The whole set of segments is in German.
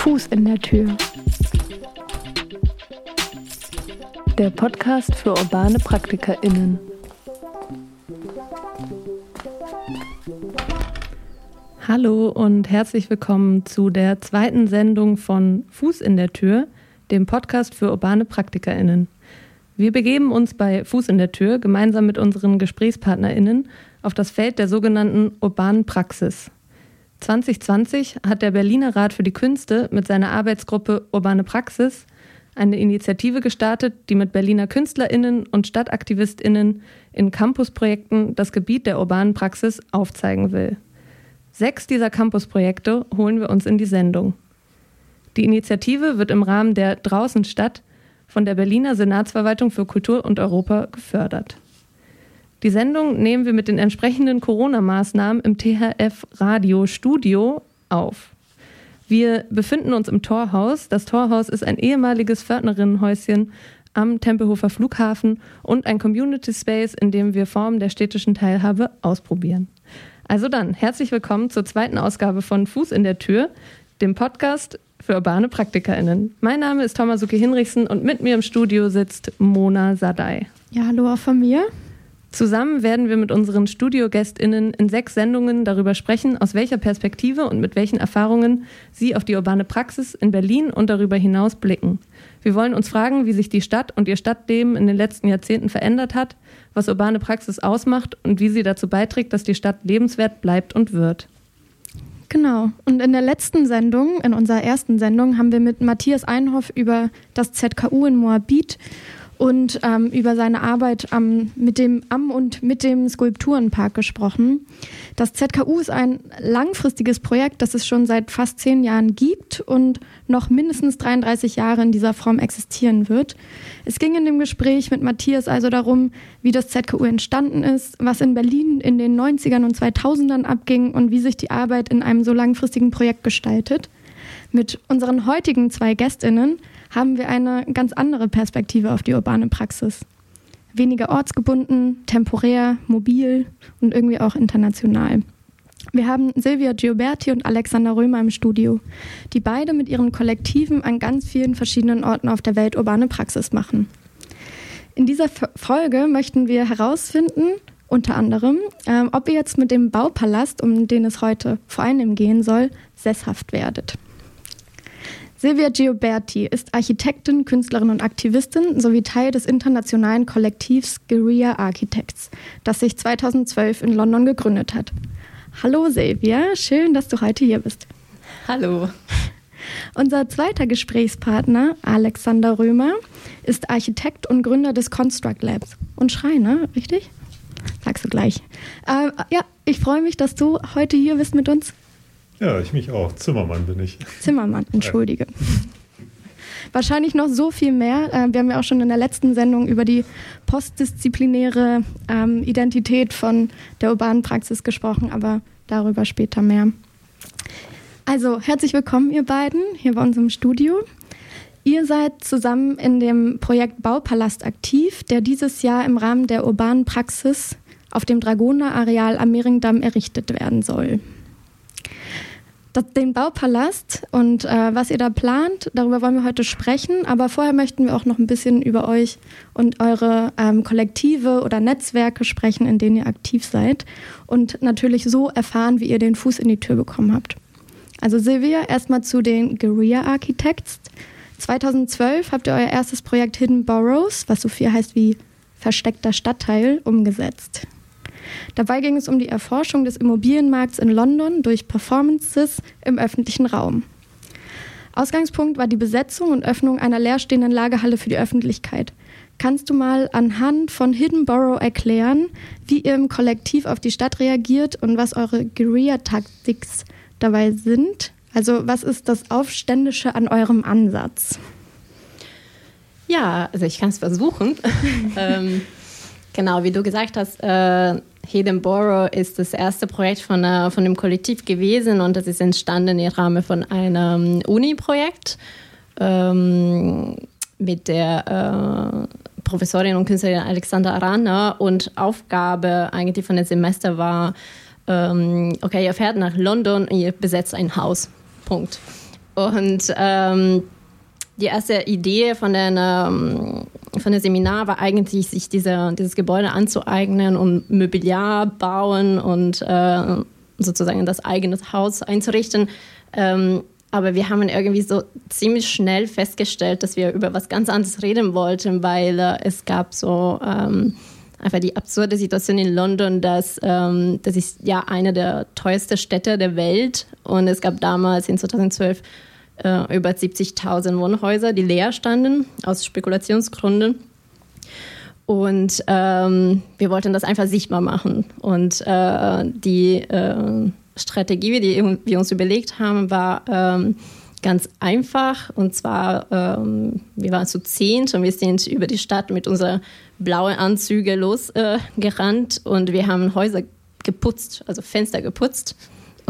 Fuß in der Tür. Der Podcast für urbane PraktikerInnen. Hallo und herzlich willkommen zu der zweiten Sendung von Fuß in der Tür, dem Podcast für urbane PraktikerInnen. Wir begeben uns bei Fuß in der Tür gemeinsam mit unseren GesprächspartnerInnen auf das Feld der sogenannten urbanen Praxis. 2020 hat der Berliner Rat für die Künste mit seiner Arbeitsgruppe Urbane Praxis eine Initiative gestartet, die mit Berliner KünstlerInnen und StadtaktivistInnen in Campusprojekten das Gebiet der urbanen Praxis aufzeigen will. Sechs dieser Campusprojekte holen wir uns in die Sendung. Die Initiative wird im Rahmen der Draußenstadt von der Berliner Senatsverwaltung für Kultur und Europa gefördert. Die Sendung nehmen wir mit den entsprechenden Corona-Maßnahmen im THF Radio Studio auf. Wir befinden uns im Torhaus. Das Torhaus ist ein ehemaliges Pförtnerinnenhäuschen am Tempelhofer Flughafen und ein Community Space, in dem wir Formen der städtischen Teilhabe ausprobieren. Also dann, herzlich willkommen zur zweiten Ausgabe von Fuß in der Tür, dem Podcast für urbane PraktikerInnen. Mein Name ist Thomas Hinrichsen und mit mir im Studio sitzt Mona Sadai. Ja, hallo auch von mir. Zusammen werden wir mit unseren StudiogästInnen in sechs Sendungen darüber sprechen, aus welcher Perspektive und mit welchen Erfahrungen sie auf die urbane Praxis in Berlin und darüber hinaus blicken. Wir wollen uns fragen, wie sich die Stadt und ihr Stadtleben in den letzten Jahrzehnten verändert hat, was urbane Praxis ausmacht und wie sie dazu beiträgt, dass die Stadt lebenswert bleibt und wird. Genau. Und in der letzten Sendung, in unserer ersten Sendung, haben wir mit Matthias Einhoff über das ZKU in Moabit und ähm, über seine Arbeit am, mit dem, am und mit dem Skulpturenpark gesprochen. Das ZKU ist ein langfristiges Projekt, das es schon seit fast zehn Jahren gibt und noch mindestens 33 Jahre in dieser Form existieren wird. Es ging in dem Gespräch mit Matthias also darum, wie das ZKU entstanden ist, was in Berlin in den 90ern und 2000ern abging und wie sich die Arbeit in einem so langfristigen Projekt gestaltet. Mit unseren heutigen zwei Gästinnen haben wir eine ganz andere Perspektive auf die urbane Praxis. Weniger ortsgebunden, temporär, mobil und irgendwie auch international. Wir haben Silvia Gioberti und Alexander Römer im Studio, die beide mit ihren Kollektiven an ganz vielen verschiedenen Orten auf der Welt urbane Praxis machen. In dieser Folge möchten wir herausfinden, unter anderem, äh, ob ihr jetzt mit dem Baupalast, um den es heute vor allem gehen soll, sesshaft werdet. Silvia Gioberti ist Architektin, Künstlerin und Aktivistin sowie Teil des internationalen Kollektivs Guerilla Architects, das sich 2012 in London gegründet hat. Hallo Silvia, schön, dass du heute hier bist. Hallo. Unser zweiter Gesprächspartner, Alexander Römer, ist Architekt und Gründer des Construct Labs und Schreiner, richtig? Sagst du gleich. Äh, ja, ich freue mich, dass du heute hier bist mit uns. Ja, ich mich auch. Zimmermann bin ich. Zimmermann, entschuldige. Wahrscheinlich noch so viel mehr. Äh, wir haben ja auch schon in der letzten Sendung über die postdisziplinäre ähm, Identität von der urbanen Praxis gesprochen, aber darüber später mehr. Also, herzlich willkommen, ihr beiden, hier bei uns im Studio. Ihr seid zusammen in dem Projekt Baupalast aktiv, der dieses Jahr im Rahmen der urbanen Praxis auf dem Dragoner-Areal am Mehringdamm errichtet werden soll den Baupalast und äh, was ihr da plant, darüber wollen wir heute sprechen. Aber vorher möchten wir auch noch ein bisschen über euch und eure ähm, Kollektive oder Netzwerke sprechen, in denen ihr aktiv seid. Und natürlich so erfahren, wie ihr den Fuß in die Tür bekommen habt. Also Silvia, erstmal zu den Guerilla Architects. 2012 habt ihr euer erstes Projekt Hidden Boroughs, was so viel heißt wie versteckter Stadtteil, umgesetzt. Dabei ging es um die Erforschung des Immobilienmarkts in London durch Performances im öffentlichen Raum. Ausgangspunkt war die Besetzung und Öffnung einer leerstehenden Lagerhalle für die Öffentlichkeit. Kannst du mal anhand von Hidden Borough erklären, wie ihr im Kollektiv auf die Stadt reagiert und was eure Guerilla-Taktiks dabei sind? Also was ist das Aufständische an eurem Ansatz? Ja, also ich kann es versuchen. ähm, genau, wie du gesagt hast, äh, Hidden Borough ist das erste Projekt von, äh, von dem Kollektiv gewesen und das ist entstanden im Rahmen von einem Uni-Projekt ähm, mit der äh, Professorin und Künstlerin Alexandra Arana und Aufgabe eigentlich von dem Semester war, ähm, okay, ihr fährt nach London und ihr besetzt ein Haus. Punkt. Und ähm, die erste Idee von der, ähm, von der Seminar war eigentlich, sich diese, dieses Gebäude anzueignen und Mobiliar bauen und äh, sozusagen das eigene Haus einzurichten. Ähm, aber wir haben irgendwie so ziemlich schnell festgestellt, dass wir über was ganz anderes reden wollten, weil äh, es gab so ähm, einfach die absurde Situation in London, dass ähm, das ist ja eine der teuersten Städte der Welt und es gab damals in 2012 äh, über 70.000 Wohnhäuser, die leer standen aus Spekulationsgründen. Und ähm, wir wollten das einfach sichtbar machen. Und äh, die äh, Strategie, die wir uns überlegt haben, war ähm, ganz einfach. Und zwar, ähm, wir waren zu zehn und wir sind über die Stadt mit unseren blauen Anzügen losgerannt äh, und wir haben Häuser geputzt, also Fenster geputzt.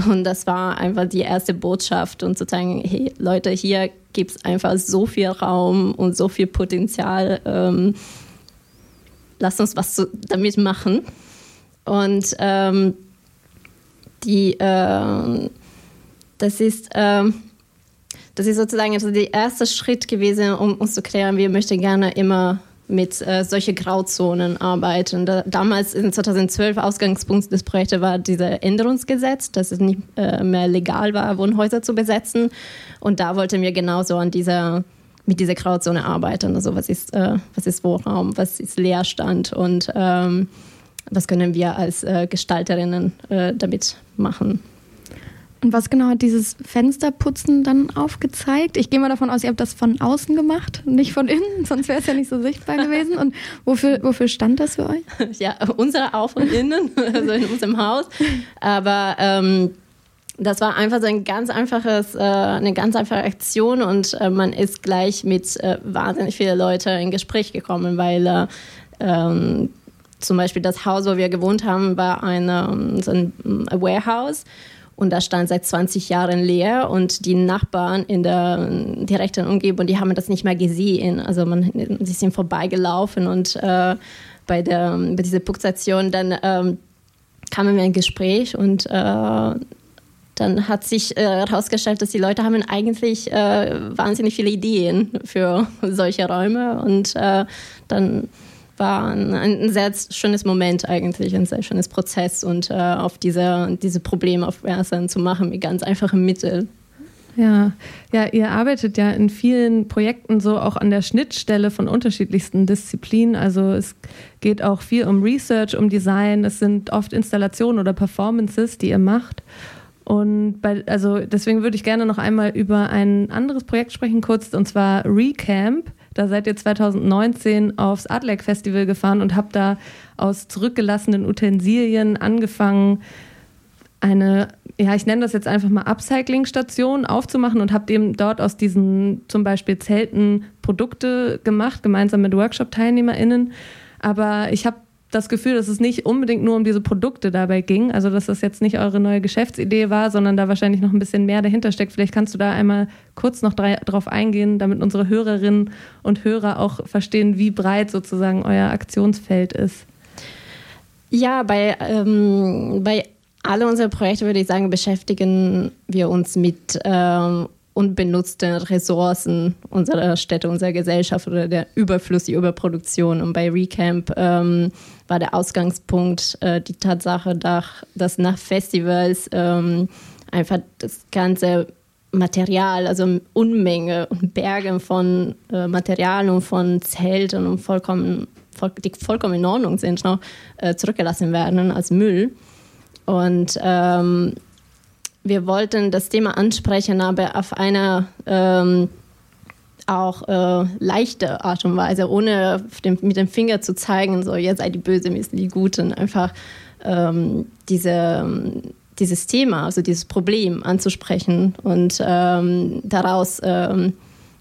Und das war einfach die erste Botschaft und zu sagen, hey Leute, hier gibt es einfach so viel Raum und so viel Potenzial. Ähm, lasst uns was zu, damit machen. Und ähm, die, äh, das ist, äh, das ist sozusagen also der erste Schritt gewesen, um uns zu klären, wir möchten gerne immer mit äh, solchen Grauzonen arbeiten. Da, damals in 2012 Ausgangspunkt des Projekts war dieses Änderungsgesetz, dass es nicht äh, mehr legal war, Wohnhäuser zu besetzen. Und da wollten wir genauso an dieser mit dieser Grauzone arbeiten. Also was ist, äh, was ist Wohnraum, was ist Leerstand und ähm, was können wir als äh, Gestalterinnen äh, damit machen. Und was genau hat dieses Fensterputzen dann aufgezeigt? Ich gehe mal davon aus, ihr habt das von außen gemacht, nicht von innen, sonst wäre es ja nicht so sichtbar gewesen. Und wofür, wofür stand das für euch? Ja, unsere auch von innen, also in unserem Haus. Aber ähm, das war einfach so ein ganz einfaches, äh, eine ganz einfache Aktion und äh, man ist gleich mit äh, wahnsinnig vielen Leuten in Gespräch gekommen, weil äh, ähm, zum Beispiel das Haus, wo wir gewohnt haben, war eine, so ein Warehouse und das stand seit 20 Jahren leer und die Nachbarn in der direkten Umgebung, die haben das nicht mehr gesehen. Also man, sie sind vorbeigelaufen und äh, bei, der, bei dieser Punktation dann ähm, kamen wir in Gespräch und äh, dann hat sich äh, herausgestellt, dass die Leute haben eigentlich äh, wahnsinnig viele Ideen für solche Räume und äh, dann war ein, ein, sehr schönes Moment eigentlich, ein sehr schönes Prozess und äh, auf diese, diese Probleme aufmerksam zu machen mit ganz einfachen Mitteln. Ja, ja, ihr arbeitet ja in vielen Projekten so auch an der Schnittstelle von unterschiedlichsten Disziplinen. Also es geht auch viel um Research, um Design. Es sind oft Installationen oder Performances, die ihr macht. Und bei, also deswegen würde ich gerne noch einmal über ein anderes Projekt sprechen, kurz, und zwar Recamp. Da seid ihr 2019 aufs Adlec Festival gefahren und habt da aus zurückgelassenen Utensilien angefangen, eine, ja, ich nenne das jetzt einfach mal Upcycling-Station aufzumachen und habt eben dort aus diesen zum Beispiel Zelten Produkte gemacht, gemeinsam mit Workshop-TeilnehmerInnen. Aber ich habe das Gefühl, dass es nicht unbedingt nur um diese Produkte dabei ging. Also, dass das jetzt nicht eure neue Geschäftsidee war, sondern da wahrscheinlich noch ein bisschen mehr dahinter steckt. Vielleicht kannst du da einmal kurz noch drauf eingehen, damit unsere Hörerinnen und Hörer auch verstehen, wie breit sozusagen euer Aktionsfeld ist. Ja, bei, ähm, bei alle unsere Projekte würde ich sagen, beschäftigen wir uns mit ähm, unbenutzten Ressourcen unserer Städte, unserer Gesellschaft oder der Überfluss, die Überproduktion. Und bei Recamp ähm, war der Ausgangspunkt äh, die Tatsache, dass nach Festivals ähm, einfach das ganze Material, also Unmenge und Berge von äh, Material und von Zelten und vollkommen, voll, die vollkommen in Ordnung sind, noch äh, zurückgelassen werden als Müll. Und ähm, wir wollten das Thema ansprechen, aber auf eine ähm, auch äh, leichte Art und Weise, ohne dem, mit dem Finger zu zeigen, so, ihr seid die Böse, wir sind die Guten. Einfach ähm, diese, dieses Thema, also dieses Problem anzusprechen und ähm, daraus ähm,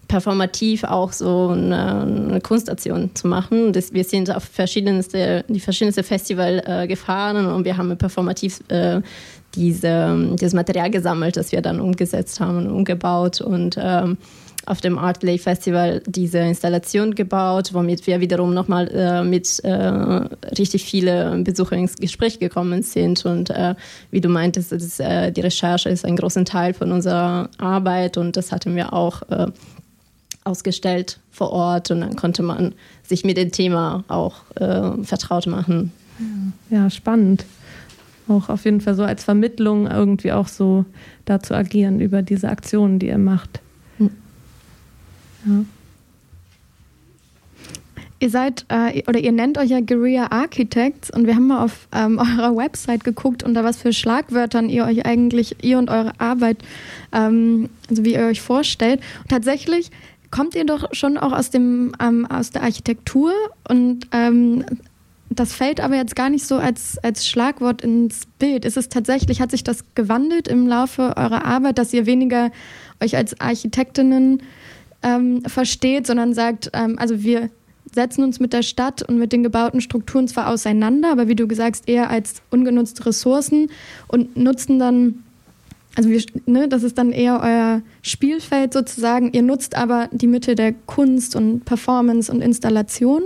performativ auch so eine, eine Kunstaktion zu machen. Das, wir sind auf verschiedenste, die verschiedensten Festival äh, gefahren und wir haben performativ äh, diese, dieses Material gesammelt, das wir dann umgesetzt haben und umgebaut und ähm, auf dem Art Lake Festival diese Installation gebaut, womit wir wiederum nochmal äh, mit äh, richtig vielen Besuchern ins Gespräch gekommen sind. Und äh, wie du meintest, das, äh, die Recherche ist ein großer Teil von unserer Arbeit und das hatten wir auch äh, ausgestellt vor Ort und dann konnte man sich mit dem Thema auch äh, vertraut machen. Ja, spannend. Auch auf jeden Fall so als Vermittlung irgendwie auch so da zu agieren über diese Aktionen, die ihr macht. Ihr seid äh, oder ihr nennt euch ja Guerilla Architects und wir haben mal auf ähm, eurer Website geguckt, unter was für Schlagwörtern ihr euch eigentlich, ihr und eure Arbeit, ähm, also wie ihr euch vorstellt. Und tatsächlich kommt ihr doch schon auch aus, dem, ähm, aus der Architektur und ähm, das fällt aber jetzt gar nicht so als, als Schlagwort ins Bild. Ist es tatsächlich, hat sich das gewandelt im Laufe eurer Arbeit, dass ihr weniger euch als Architektinnen ähm, versteht, sondern sagt, ähm, also wir setzen uns mit der Stadt und mit den gebauten Strukturen zwar auseinander, aber wie du gesagt eher als ungenutzte Ressourcen und nutzen dann also wir, ne, das ist dann eher euer Spielfeld sozusagen. Ihr nutzt aber die Mittel der Kunst und Performance und Installation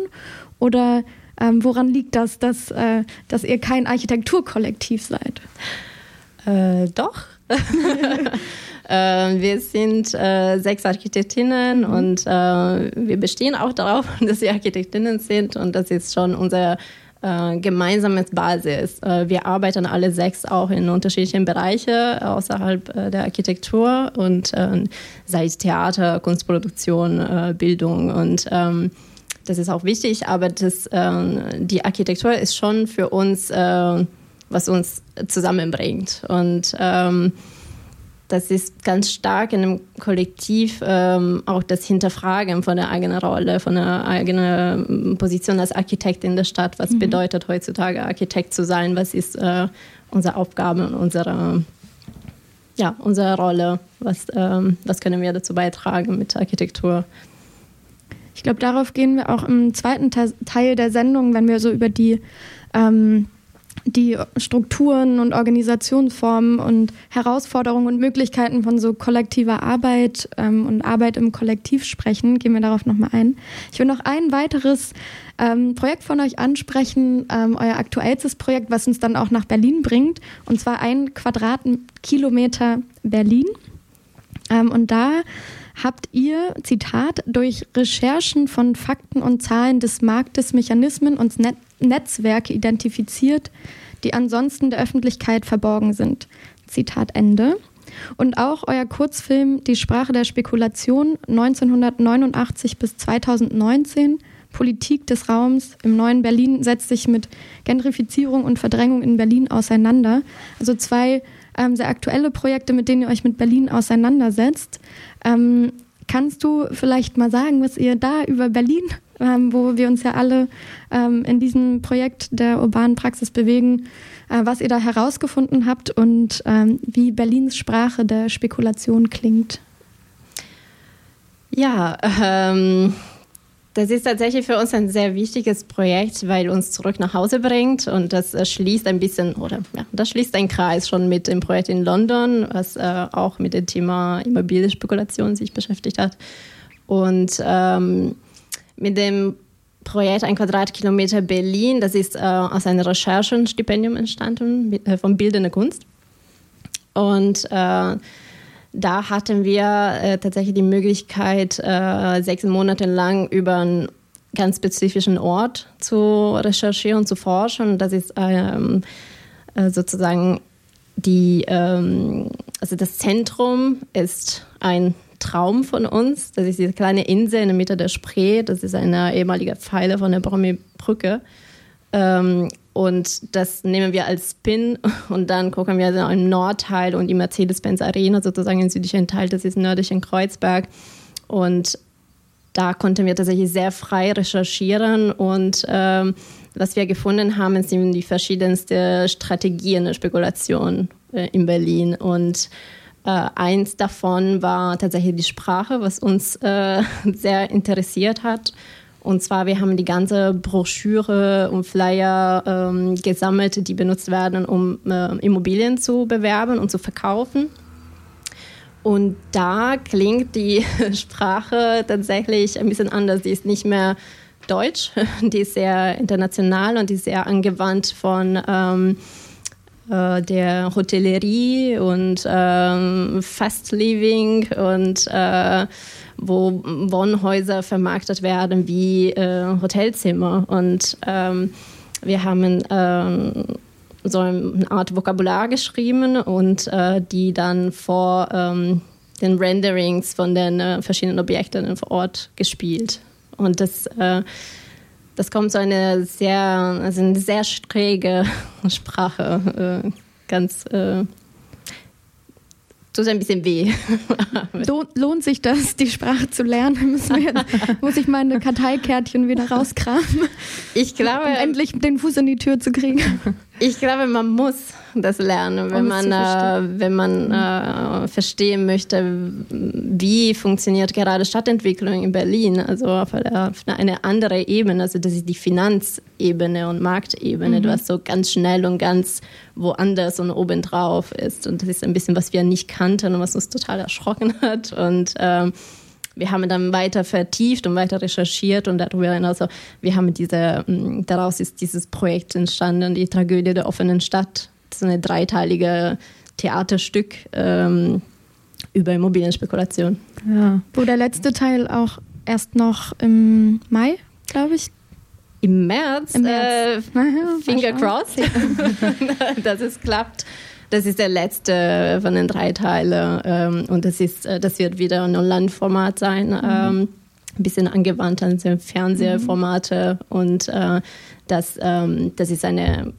oder ähm, woran liegt das, dass, äh, dass ihr kein Architekturkollektiv seid? Äh, doch. äh, wir sind äh, sechs Architektinnen und äh, wir bestehen auch darauf, dass wir Architektinnen sind und das ist schon unser gemeinsames Basis. Wir arbeiten alle sechs auch in unterschiedlichen Bereichen außerhalb der Architektur und sei es Theater, Kunstproduktion, Bildung und ähm, das ist auch wichtig, aber das, ähm, die Architektur ist schon für uns, was uns zusammenbringt und ähm, das ist ganz stark in einem Kollektiv ähm, auch das Hinterfragen von der eigenen Rolle, von der eigenen ähm, Position als Architekt in der Stadt. Was mhm. bedeutet heutzutage Architekt zu sein? Was ist äh, unsere Aufgabe und unsere, ja, unsere Rolle? Was, ähm, was können wir dazu beitragen mit Architektur? Ich glaube, darauf gehen wir auch im zweiten Teil der Sendung, wenn wir so über die ähm, die Strukturen und Organisationsformen und Herausforderungen und Möglichkeiten von so kollektiver Arbeit ähm, und Arbeit im Kollektiv sprechen, gehen wir darauf nochmal ein. Ich will noch ein weiteres ähm, Projekt von euch ansprechen, ähm, euer aktuellstes Projekt, was uns dann auch nach Berlin bringt, und zwar ein Quadratkilometer Berlin. Ähm, und da habt ihr, Zitat, durch Recherchen von Fakten und Zahlen des Marktes Mechanismen und Net Netzwerke identifiziert, die ansonsten der Öffentlichkeit verborgen sind. Zitat Ende. Und auch euer Kurzfilm Die Sprache der Spekulation 1989 bis 2019 Politik des Raums im neuen Berlin setzt sich mit Gentrifizierung und Verdrängung in Berlin auseinander. Also zwei ähm, sehr aktuelle Projekte, mit denen ihr euch mit Berlin auseinandersetzt. Ähm, kannst du vielleicht mal sagen, was ihr da über Berlin, ähm, wo wir uns ja alle ähm, in diesem Projekt der urbanen Praxis bewegen, äh, was ihr da herausgefunden habt und ähm, wie Berlins Sprache der Spekulation klingt? Ja, ähm, das ist tatsächlich für uns ein sehr wichtiges Projekt, weil uns zurück nach Hause bringt und das äh, schließt ein bisschen oder ja, das schließt einen Kreis schon mit dem Projekt in London, was äh, auch mit dem Thema Immobilienspekulation sich beschäftigt hat. Und ähm, mit dem Projekt Ein Quadratkilometer Berlin, das ist äh, aus einem Recherchenstipendium entstanden mit, äh, von Bildende Kunst. Und äh, da hatten wir äh, tatsächlich die Möglichkeit, äh, sechs Monate lang über einen ganz spezifischen Ort zu recherchieren, zu forschen. Das ist ähm, äh, sozusagen die, ähm, also das Zentrum ist ein Traum von uns. Das ist diese kleine Insel in der Mitte der Spree. Das ist eine ehemalige Pfeile von der Brommi-Brücke. Ähm, und das nehmen wir als Spin und dann gucken wir also im Nordteil und die Mercedes-Benz Arena sozusagen im südlichen Teil, das ist nördlich in Kreuzberg. Und da konnten wir tatsächlich sehr frei recherchieren und ähm, was wir gefunden haben, sind die verschiedensten Strategien der Spekulation äh, in Berlin. Und äh, eins davon war tatsächlich die Sprache, was uns äh, sehr interessiert hat. Und zwar, wir haben die ganze Broschüre und Flyer ähm, gesammelt, die benutzt werden, um äh, Immobilien zu bewerben und zu verkaufen. Und da klingt die Sprache tatsächlich ein bisschen anders. Die ist nicht mehr Deutsch, die ist sehr international und die ist sehr angewandt von ähm, äh, der Hotellerie und ähm, Fast Living und äh, wo Wohnhäuser vermarktet werden wie äh, Hotelzimmer. Und ähm, wir haben ähm, so eine Art Vokabular geschrieben und äh, die dann vor ähm, den Renderings von den äh, verschiedenen Objekten vor Ort gespielt. Und das, äh, das kommt so eine sehr, also eine sehr schräge Sprache, äh, ganz äh, tut ein bisschen weh. Lohnt sich das, die Sprache zu lernen? Jetzt, muss ich meine Karteikärtchen wieder rauskramen? Ich glaube. Um endlich den Fuß in die Tür zu kriegen. Ich glaube, man muss das lernen, wenn um man, äh, wenn man äh, verstehen möchte, wie funktioniert gerade Stadtentwicklung in Berlin. Also auf eine, auf eine andere Ebene. Also das ist die Finanzebene und Marktebene, mhm. was so ganz schnell und ganz woanders und obendrauf ist. Und das ist ein bisschen, was wir nicht kannten und was uns total erschrocken hat. Und ähm, wir haben dann weiter vertieft und weiter recherchiert und darüber hinaus, also wir haben diese, mm, daraus ist dieses Projekt entstanden, die Tragödie der offenen Stadt. Das ist ein dreiteilige Theaterstück ähm, über Immobilienspekulation. Ja. Wo der letzte Teil auch erst noch im Mai, glaube ich, im März, Im März. Äh, Finger crossed, dass es klappt. Das ist der letzte von den drei Teilen ähm, und das, ist, äh, das wird wieder ein Online-Format sein. Mhm. Ähm, ein bisschen angewandt an Fernsehformate mhm. und äh, das, ähm, das ist eine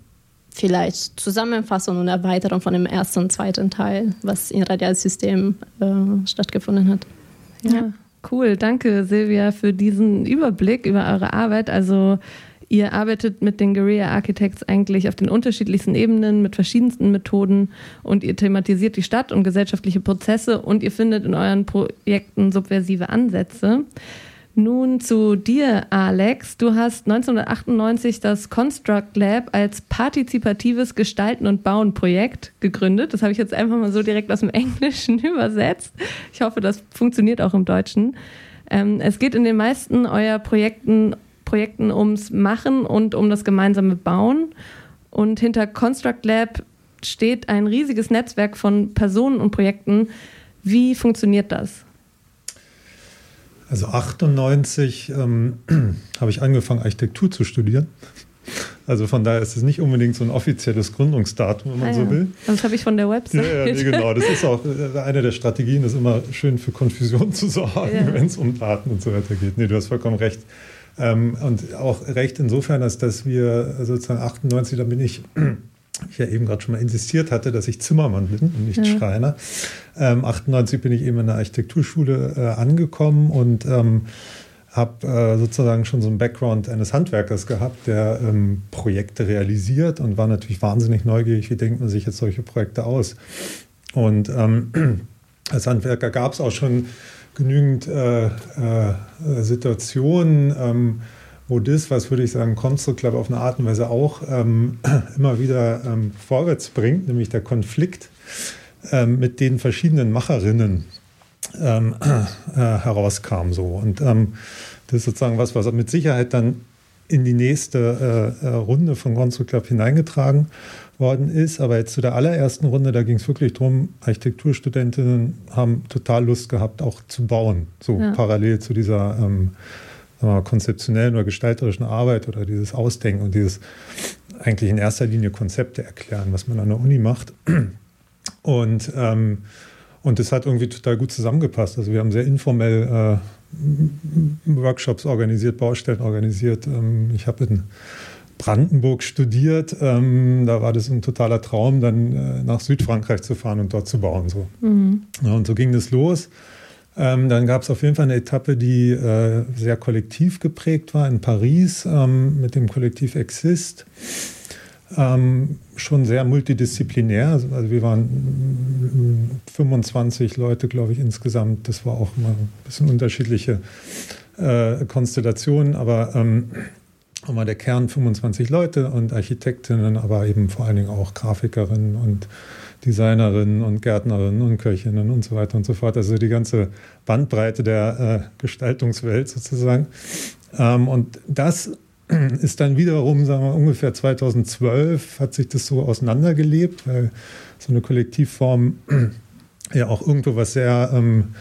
vielleicht Zusammenfassung und Erweiterung von dem ersten und zweiten Teil, was im Radialsystem äh, stattgefunden hat. Ja. ja, cool. Danke, Silvia, für diesen Überblick über eure Arbeit. Also Ihr arbeitet mit den Guerilla Architects eigentlich auf den unterschiedlichsten Ebenen mit verschiedensten Methoden und ihr thematisiert die Stadt und gesellschaftliche Prozesse und ihr findet in euren Projekten subversive Ansätze. Nun zu dir, Alex. Du hast 1998 das Construct Lab als partizipatives Gestalten und Bauen Projekt gegründet. Das habe ich jetzt einfach mal so direkt aus dem Englischen übersetzt. Ich hoffe, das funktioniert auch im Deutschen. Ähm, es geht in den meisten eurer Projekten Projekten ums Machen und um das gemeinsame Bauen. Und hinter Construct Lab steht ein riesiges Netzwerk von Personen und Projekten. Wie funktioniert das? Also 98 ähm, habe ich angefangen, Architektur zu studieren. Also von daher ist es nicht unbedingt so ein offizielles Gründungsdatum, wenn man ah, ja. so will. Das habe ich von der Website. Ja, ja nee, genau. Das ist auch äh, eine der Strategien, ist immer schön für Konfusion zu sorgen, ja. wenn es um Daten und so weiter geht. Nee, du hast vollkommen recht. Ähm, und auch recht insofern, als dass wir sozusagen 98, da bin ich, ich ja eben gerade schon mal insistiert hatte, dass ich Zimmermann bin und nicht ja. Schreiner. Ähm, 98 bin ich eben in der Architekturschule äh, angekommen und ähm, habe äh, sozusagen schon so einen Background eines Handwerkers gehabt, der ähm, Projekte realisiert und war natürlich wahnsinnig neugierig, wie denkt man sich jetzt solche Projekte aus. Und ähm, als Handwerker gab es auch schon genügend äh, äh, Situationen, ähm, wo das, was würde ich sagen, Construct Club auf eine Art und Weise auch ähm, immer wieder ähm, vorwärts bringt, nämlich der Konflikt ähm, mit den verschiedenen Macherinnen ähm, äh, herauskam. So. Und ähm, das ist sozusagen was, was mit Sicherheit dann in die nächste äh, äh Runde von Construct Club hineingetragen worden ist. Aber jetzt zu der allerersten Runde, da ging es wirklich darum, Architekturstudentinnen haben total Lust gehabt, auch zu bauen, so ja. parallel zu dieser ähm, konzeptionellen oder gestalterischen Arbeit oder dieses Ausdenken und dieses eigentlich in erster Linie Konzepte erklären, was man an der Uni macht. Und, ähm, und das hat irgendwie total gut zusammengepasst. Also wir haben sehr informell äh, Workshops organisiert, Baustellen organisiert. Ähm, ich habe in Brandenburg studiert. Ähm, da war das ein totaler Traum, dann äh, nach Südfrankreich zu fahren und dort zu bauen. So. Mhm. Ja, und so ging das los. Ähm, dann gab es auf jeden Fall eine Etappe, die äh, sehr kollektiv geprägt war in Paris ähm, mit dem Kollektiv Exist. Ähm, schon sehr multidisziplinär. Also, also wir waren 25 Leute, glaube ich, insgesamt. Das war auch immer ein bisschen unterschiedliche äh, Konstellationen, aber ähm, war der Kern 25 Leute und Architektinnen, aber eben vor allen Dingen auch Grafikerinnen und Designerinnen und Gärtnerinnen und Köchinnen und so weiter und so fort. Also die ganze Bandbreite der äh, Gestaltungswelt sozusagen. Ähm, und das ist dann wiederum, sagen wir ungefähr 2012 hat sich das so auseinandergelebt, weil so eine Kollektivform ja auch irgendwo was sehr ähm,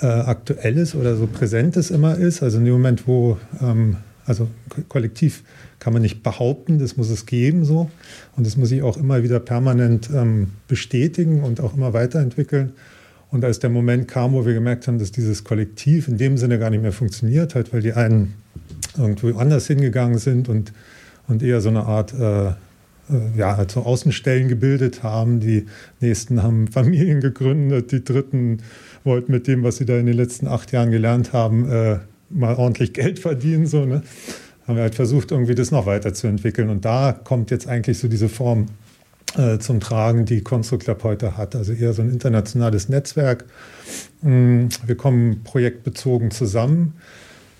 äh, Aktuelles oder so Präsentes immer ist. Also in dem Moment, wo, ähm, also kollektiv kann man nicht behaupten, das muss es geben so. Und das muss sich auch immer wieder permanent ähm, bestätigen und auch immer weiterentwickeln. Und als der Moment kam, wo wir gemerkt haben, dass dieses Kollektiv in dem Sinne gar nicht mehr funktioniert hat, weil die einen irgendwo anders hingegangen sind und, und eher so eine Art äh, äh, ja, halt Außenstellen gebildet haben. Die nächsten haben Familien gegründet, die dritten wollten mit dem, was sie da in den letzten acht Jahren gelernt haben, äh, mal ordentlich Geld verdienen. So, ne? Haben wir halt versucht, irgendwie das noch weiterzuentwickeln. Und da kommt jetzt eigentlich so diese Form äh, zum Tragen, die Construct Lab heute hat. Also eher so ein internationales Netzwerk. Mm, wir kommen projektbezogen zusammen.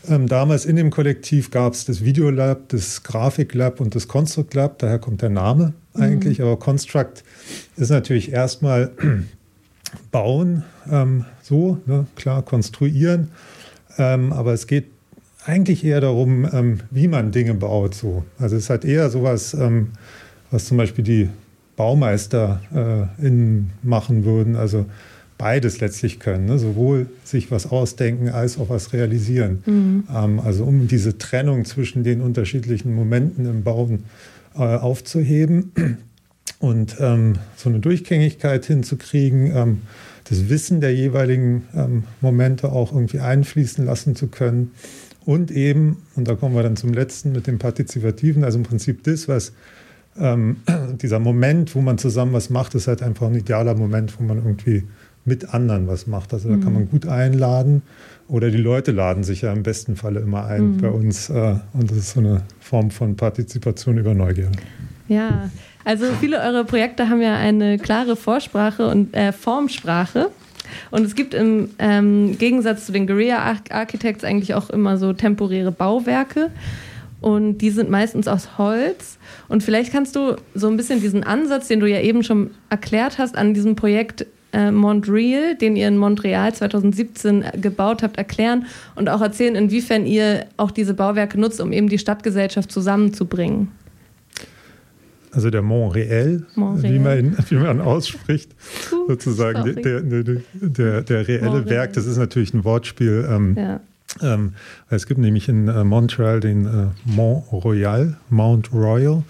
Ähm, damals in dem Kollektiv gab es das Videolab, das Grafiklab und das Construct Lab. Daher kommt der Name eigentlich. Mhm. Aber Construct ist natürlich erstmal bauen, ähm, so, ne? klar, konstruieren. Ähm, aber es geht eigentlich eher darum, ähm, wie man Dinge baut. So. Also es hat eher sowas, ähm, was zum Beispiel die Baumeister äh, in machen würden. Also beides letztlich können, ne? sowohl sich was ausdenken als auch was realisieren. Mhm. Ähm, also um diese Trennung zwischen den unterschiedlichen Momenten im Bauen äh, aufzuheben und ähm, so eine Durchgängigkeit hinzukriegen, ähm, das Wissen der jeweiligen ähm, Momente auch irgendwie einfließen lassen zu können und eben, und da kommen wir dann zum letzten mit dem Partizipativen, also im Prinzip das, was ähm, dieser Moment, wo man zusammen was macht, ist halt einfach ein idealer Moment, wo man irgendwie mit anderen was macht. Also da kann man mhm. gut einladen oder die Leute laden sich ja im besten Falle immer ein mhm. bei uns. Äh, und das ist so eine Form von Partizipation über Neugier. Ja, also viele eurer Projekte haben ja eine klare Vorsprache und äh, Formsprache. Und es gibt im ähm, Gegensatz zu den Guerilla Architects eigentlich auch immer so temporäre Bauwerke. Und die sind meistens aus Holz. Und vielleicht kannst du so ein bisschen diesen Ansatz, den du ja eben schon erklärt hast, an diesem Projekt äh, Montreal, den ihr in Montreal 2017 gebaut habt, erklären und auch erzählen, inwiefern ihr auch diese Bauwerke nutzt, um eben die Stadtgesellschaft zusammenzubringen. Also der Montreal, Montreal. Wie, man, wie man ausspricht, uh, sozusagen der, der, der, der, reelle Montreal. Werk, das ist natürlich ein Wortspiel. Ähm, ja. ähm, es gibt nämlich in äh, Montreal den äh, Mont Royal, Mount Royal.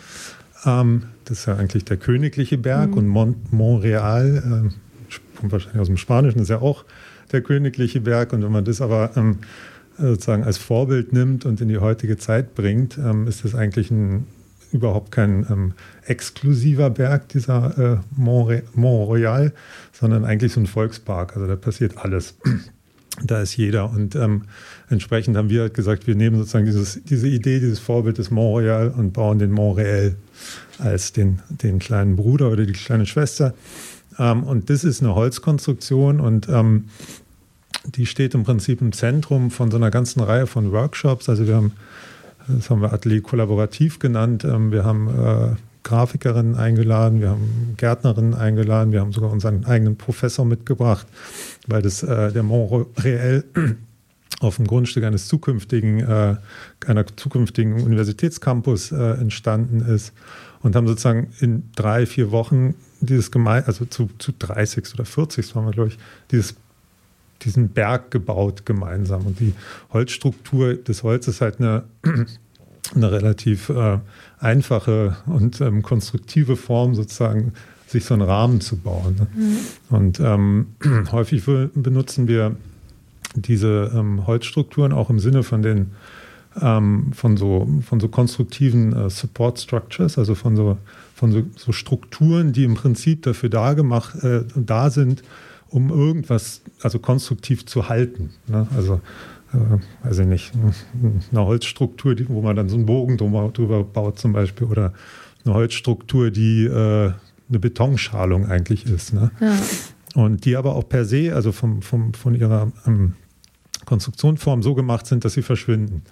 Ähm, das ist ja eigentlich der königliche Berg mhm. und Mont Montreal äh, kommt wahrscheinlich aus dem Spanischen, ist ja auch der königliche Berg. Und wenn man das aber ähm, sozusagen als Vorbild nimmt und in die heutige Zeit bringt, ähm, ist das eigentlich ein, überhaupt kein ähm, exklusiver Berg, dieser äh, Mont, Mont Royal, sondern eigentlich so ein Volkspark. Also da passiert alles. da ist jeder. Und ähm, entsprechend haben wir halt gesagt, wir nehmen sozusagen dieses, diese Idee, dieses Vorbild des Mont Royal und bauen den Mont Real als den, den kleinen Bruder oder die kleine Schwester. Ähm, und das ist eine Holzkonstruktion und ähm, die steht im Prinzip im Zentrum von so einer ganzen Reihe von Workshops. Also wir haben, das haben wir Atelier kollaborativ genannt. Ähm, wir haben äh, Grafikerinnen eingeladen, wir haben Gärtnerinnen eingeladen, wir haben sogar unseren eigenen Professor mitgebracht, weil das äh, der Mont Réel auf dem Grundstück eines zukünftigen, äh, einer zukünftigen Universitätscampus entstanden ist und haben sozusagen in drei, vier Wochen dieses Gemein, also zu, zu 30 oder 40 waren wir, glaube ich, dieses, diesen Berg gebaut gemeinsam. Und die Holzstruktur des Holzes ist halt eine, eine relativ äh, einfache und ähm, konstruktive Form, sozusagen, sich so einen Rahmen zu bauen. Ne? Mhm. Und ähm, häufig benutzen wir diese ähm, Holzstrukturen auch im Sinne von den ähm, von so von so konstruktiven äh, Support Structures, also von so von so, so Strukturen, die im Prinzip dafür da gemacht, äh, da sind, um irgendwas also konstruktiv zu halten. Ne? Also äh, weiß ich nicht, eine Holzstruktur, wo man dann so einen Bogen drüber, drüber baut zum Beispiel, oder eine Holzstruktur, die äh, eine Betonschalung eigentlich ist. Ne? Ja. Und die aber auch per se, also vom, vom, von ihrer ähm, Konstruktionsform so gemacht sind, dass sie verschwinden.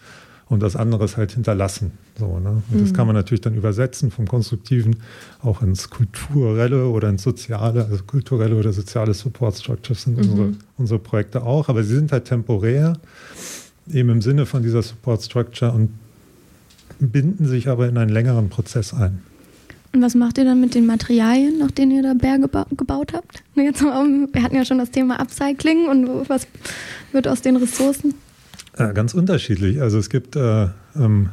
Und das andere ist halt hinterlassen. So, ne? Und mhm. das kann man natürlich dann übersetzen vom Konstruktiven auch ins Kulturelle oder ins Soziale, also kulturelle oder soziale Support Structures sind mhm. unsere, unsere Projekte auch, aber sie sind halt temporär, eben im Sinne von dieser Support Structure und binden sich aber in einen längeren Prozess ein. Und was macht ihr dann mit den Materialien, nach denen ihr da Berge gebaut habt? Jetzt, wir hatten ja schon das Thema Upcycling und was wird aus den Ressourcen? Ja, ganz unterschiedlich. Also es gibt äh, ähm,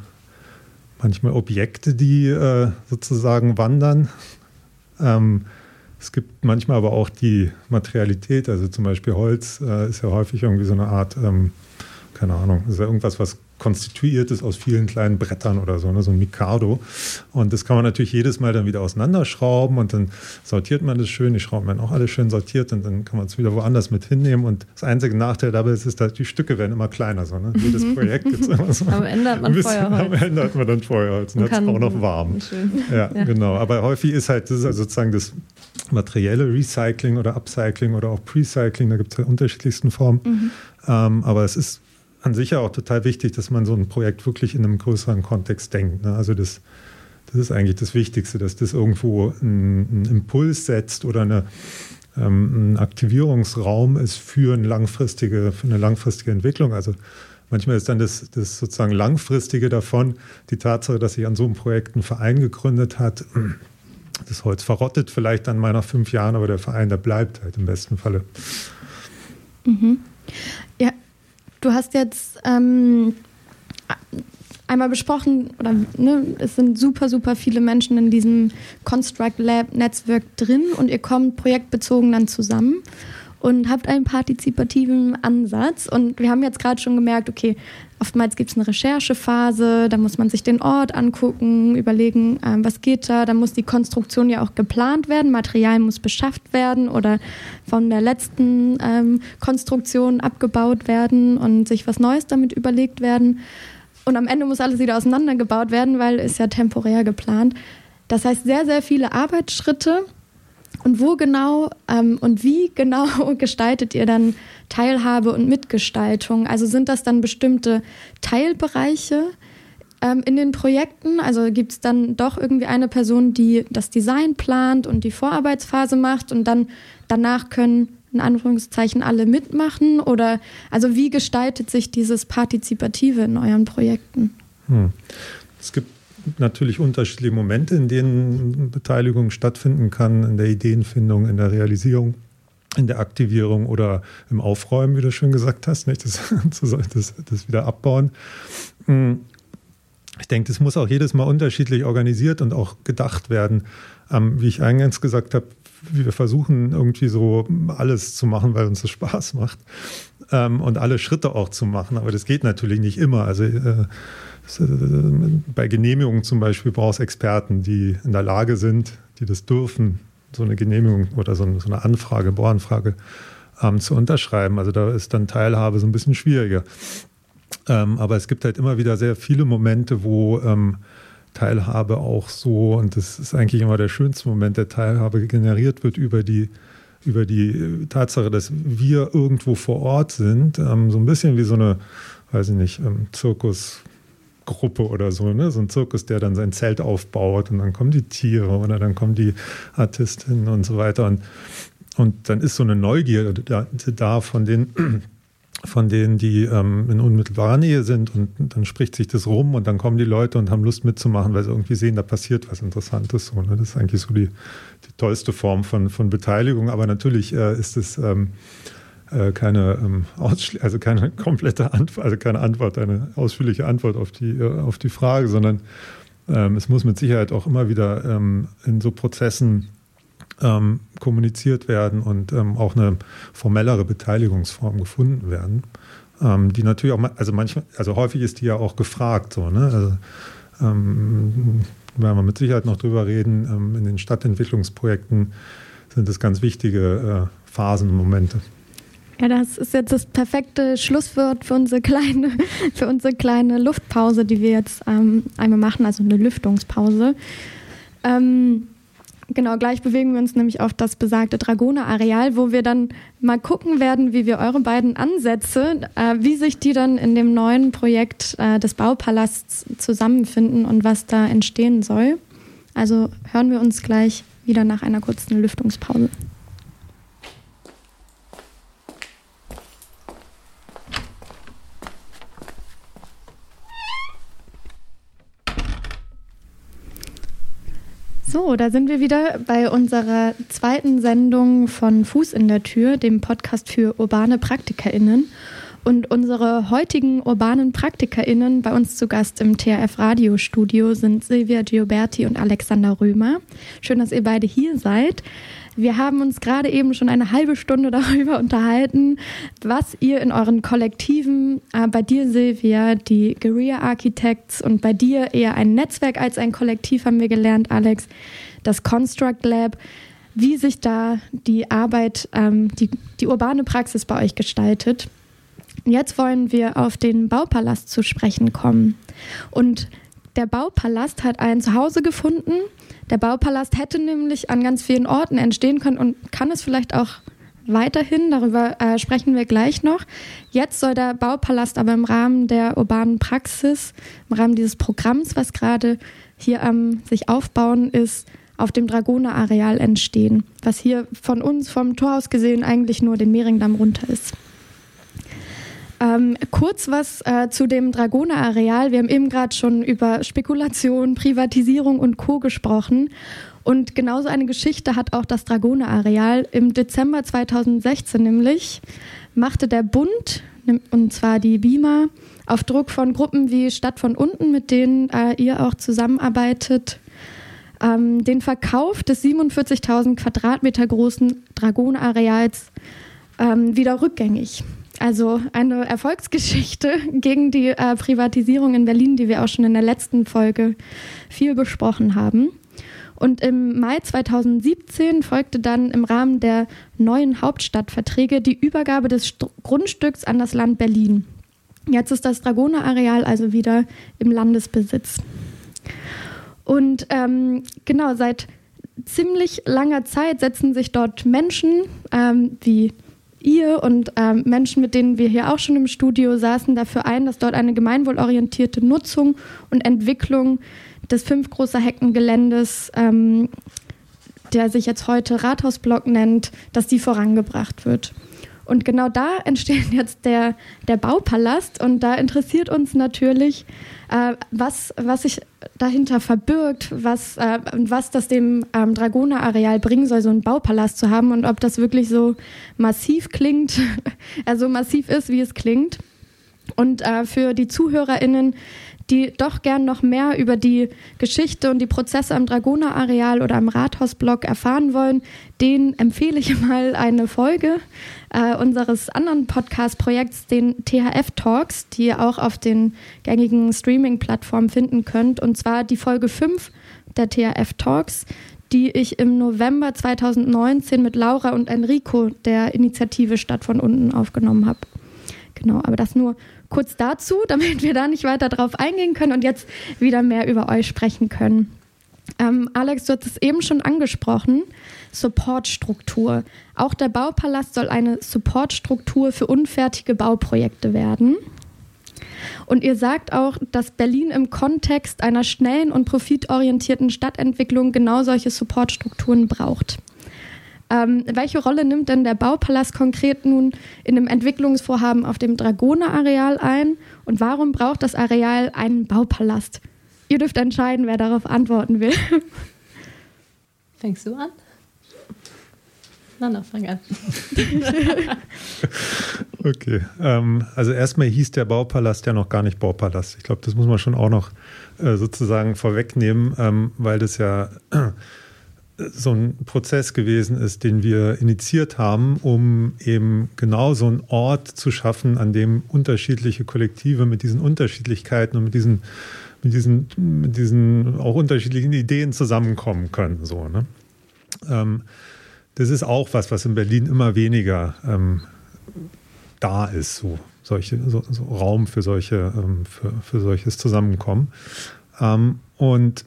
manchmal Objekte, die äh, sozusagen wandern. Ähm, es gibt manchmal aber auch die Materialität, also zum Beispiel Holz äh, ist ja häufig irgendwie so eine Art, ähm, keine Ahnung, ist ja irgendwas, was konstituiert ist aus vielen kleinen Brettern oder so, ne, so ein Mikado. Und das kann man natürlich jedes Mal dann wieder auseinanderschrauben und dann sortiert man das schön. Die Schrauben werden auch alle schön sortiert und dann kann man es wieder woanders mit hinnehmen. Und das einzige Nachteil dabei ist, ist dass die Stücke werden immer kleiner. So, ne? Jedes mhm. Projekt gibt es immer so. Am Ende hat man Feuerholz. Am Ende hat man dann Feuerholz und, und hat es auch noch warm. Ja, ja, genau. Aber häufig ist halt, das ist also sozusagen das materielle Recycling oder Upcycling oder auch Precycling, da gibt es ja unterschiedlichsten Formen. Mhm. Ähm, aber es ist an sich ja auch total wichtig, dass man so ein Projekt wirklich in einem größeren Kontext denkt. Ne? Also das, das ist eigentlich das Wichtigste, dass das irgendwo einen, Impuls setzt oder eine, ähm, ein Aktivierungsraum ist für eine langfristige, für eine langfristige Entwicklung. Also manchmal ist dann das, das sozusagen langfristige davon die Tatsache, dass sich an so einem Projekt ein Verein gegründet hat. Das Holz verrottet vielleicht dann mal nach fünf Jahren, aber der Verein, der bleibt halt im besten Falle. Mhm. Ja, Du hast jetzt ähm, einmal besprochen, oder ne, es sind super, super viele Menschen in diesem Construct Lab Netzwerk drin und ihr kommt projektbezogen dann zusammen und habt einen partizipativen Ansatz. Und wir haben jetzt gerade schon gemerkt, okay, oftmals gibt es eine Recherchephase, da muss man sich den Ort angucken, überlegen, ähm, was geht da. Da muss die Konstruktion ja auch geplant werden, Material muss beschafft werden oder von der letzten ähm, Konstruktion abgebaut werden und sich was Neues damit überlegt werden. Und am Ende muss alles wieder auseinandergebaut werden, weil es ja temporär geplant. Das heißt, sehr, sehr viele Arbeitsschritte und wo genau ähm, und wie genau gestaltet ihr dann Teilhabe und Mitgestaltung? Also sind das dann bestimmte Teilbereiche ähm, in den Projekten? Also gibt es dann doch irgendwie eine Person, die das Design plant und die Vorarbeitsphase macht und dann danach können in Anführungszeichen alle mitmachen? Oder also wie gestaltet sich dieses Partizipative in euren Projekten? Hm. Es gibt natürlich unterschiedliche Momente, in denen Beteiligung stattfinden kann, in der Ideenfindung, in der Realisierung, in der Aktivierung oder im Aufräumen, wie du schon gesagt hast, nicht? Das, das, das wieder abbauen. Hm. Ich denke, das muss auch jedes Mal unterschiedlich organisiert und auch gedacht werden. Ähm, wie ich eingangs gesagt habe, wir versuchen irgendwie so alles zu machen, weil uns das Spaß macht ähm, und alle Schritte auch zu machen. Aber das geht natürlich nicht immer. Also äh, bei Genehmigungen zum Beispiel brauchst Experten, die in der Lage sind, die das dürfen, so eine Genehmigung oder so eine Anfrage, Bohranfrage ähm, zu unterschreiben. Also da ist dann Teilhabe so ein bisschen schwieriger. Ähm, aber es gibt halt immer wieder sehr viele Momente, wo ähm, Teilhabe auch so, und das ist eigentlich immer der schönste Moment der Teilhabe, generiert wird über die, über die Tatsache, dass wir irgendwo vor Ort sind. Ähm, so ein bisschen wie so eine, weiß ich nicht, ähm, Zirkus. Gruppe oder so, ne? so ein Zirkus, der dann sein Zelt aufbaut und dann kommen die Tiere oder dann kommen die Artistinnen und so weiter. Und, und dann ist so eine Neugier da, da von den von denen, die ähm, in unmittelbarer Nähe sind und dann spricht sich das rum und dann kommen die Leute und haben Lust mitzumachen, weil sie irgendwie sehen, da passiert was Interessantes. So, ne? Das ist eigentlich so die, die tollste Form von, von Beteiligung, aber natürlich äh, ist es ähm, äh, keine ähm, also keine komplette Antwort, also keine Antwort, eine ausführliche Antwort auf die, äh, auf die Frage, sondern ähm, es muss mit Sicherheit auch immer wieder ähm, in so Prozessen ähm, kommuniziert werden und ähm, auch eine formellere Beteiligungsform gefunden werden, ähm, die natürlich auch, also manchmal, also häufig ist die ja auch gefragt, so, ne? Also, ähm, werden wir mit Sicherheit noch drüber reden, in den Stadtentwicklungsprojekten sind das ganz wichtige äh, Phasen, Momente. Ja, das ist jetzt das perfekte Schlusswort für unsere kleine, für unsere kleine Luftpause, die wir jetzt ähm, einmal machen, also eine Lüftungspause. Ähm, Genau, gleich bewegen wir uns nämlich auf das besagte Dragoner-Areal, wo wir dann mal gucken werden, wie wir eure beiden Ansätze, äh, wie sich die dann in dem neuen Projekt äh, des Baupalasts zusammenfinden und was da entstehen soll. Also hören wir uns gleich wieder nach einer kurzen Lüftungspause. So, da sind wir wieder bei unserer zweiten Sendung von Fuß in der Tür, dem Podcast für urbane PraktikerInnen. Und unsere heutigen urbanen PraktikerInnen bei uns zu Gast im TRF Radiostudio sind Silvia Gioberti und Alexander Römer. Schön, dass ihr beide hier seid. Wir haben uns gerade eben schon eine halbe Stunde darüber unterhalten, was ihr in euren Kollektiven, äh, bei dir Silvia, die Guerilla Architects und bei dir eher ein Netzwerk als ein Kollektiv, haben wir gelernt, Alex, das Construct Lab, wie sich da die Arbeit, ähm, die, die urbane Praxis bei euch gestaltet. Jetzt wollen wir auf den Baupalast zu sprechen kommen. Und der Baupalast hat ein Zuhause gefunden, der Baupalast hätte nämlich an ganz vielen Orten entstehen können und kann es vielleicht auch weiterhin. Darüber äh, sprechen wir gleich noch. Jetzt soll der Baupalast aber im Rahmen der urbanen Praxis, im Rahmen dieses Programms, was gerade hier am ähm, sich aufbauen ist, auf dem Dragoner-Areal entstehen, was hier von uns vom Torhaus gesehen eigentlich nur den Mehringdamm runter ist. Ähm, kurz was äh, zu dem Dragoner-Areal. Wir haben eben gerade schon über Spekulation, Privatisierung und Co. gesprochen. Und genauso eine Geschichte hat auch das Dragoner-Areal. Im Dezember 2016 nämlich machte der Bund, und zwar die BIMA, auf Druck von Gruppen wie Stadt von Unten, mit denen äh, ihr auch zusammenarbeitet, ähm, den Verkauf des 47.000 Quadratmeter großen Dragoner-Areals ähm, wieder rückgängig. Also eine Erfolgsgeschichte gegen die äh, Privatisierung in Berlin, die wir auch schon in der letzten Folge viel besprochen haben. Und im Mai 2017 folgte dann im Rahmen der neuen Hauptstadtverträge die Übergabe des St Grundstücks an das Land Berlin. Jetzt ist das Dragoner-Areal also wieder im Landesbesitz. Und ähm, genau, seit ziemlich langer Zeit setzen sich dort Menschen ähm, wie ihr und ähm, Menschen, mit denen wir hier auch schon im Studio saßen, dafür ein, dass dort eine gemeinwohlorientierte Nutzung und Entwicklung des fünf großer Heckengeländes, ähm, der sich jetzt heute Rathausblock nennt, dass die vorangebracht wird. Und genau da entsteht jetzt der, der Baupalast und da interessiert uns natürlich, äh, was, was sich dahinter verbirgt, was, äh, was das dem ähm, Dragoner-Areal bringen soll, so einen Baupalast zu haben und ob das wirklich so massiv klingt, also massiv ist, wie es klingt. Und äh, für die ZuhörerInnen, die doch gern noch mehr über die Geschichte und die Prozesse am Dragoner-Areal oder am Rathausblock erfahren wollen, denen empfehle ich mal eine Folge äh, unseres anderen Podcast-Projekts, den THF Talks, die ihr auch auf den gängigen Streaming-Plattformen finden könnt. Und zwar die Folge 5 der THF Talks, die ich im November 2019 mit Laura und Enrico der Initiative Stadt von unten aufgenommen habe. Genau, aber das nur kurz dazu, damit wir da nicht weiter drauf eingehen können und jetzt wieder mehr über euch sprechen können. Ähm, Alex, du hast es eben schon angesprochen, Supportstruktur. Auch der Baupalast soll eine Supportstruktur für unfertige Bauprojekte werden. Und ihr sagt auch, dass Berlin im Kontext einer schnellen und profitorientierten Stadtentwicklung genau solche Supportstrukturen braucht. Ähm, welche Rolle nimmt denn der Baupalast konkret nun in dem Entwicklungsvorhaben auf dem Dragoner-Areal ein? Und warum braucht das Areal einen Baupalast? Ihr dürft entscheiden, wer darauf antworten will. Fängst du an? Na, na, fang an. okay. Ähm, also erstmal hieß der Baupalast ja noch gar nicht Baupalast. Ich glaube, das muss man schon auch noch äh, sozusagen vorwegnehmen, ähm, weil das ja so ein Prozess gewesen ist, den wir initiiert haben, um eben genau so einen Ort zu schaffen, an dem unterschiedliche Kollektive mit diesen Unterschiedlichkeiten und mit diesen, mit diesen, mit diesen auch unterschiedlichen Ideen zusammenkommen können. So, ne? Ähm, das ist auch was, was in Berlin immer weniger ähm, da ist, so, solche, so, so Raum für, solche, ähm, für, für solches Zusammenkommen. Ähm, und,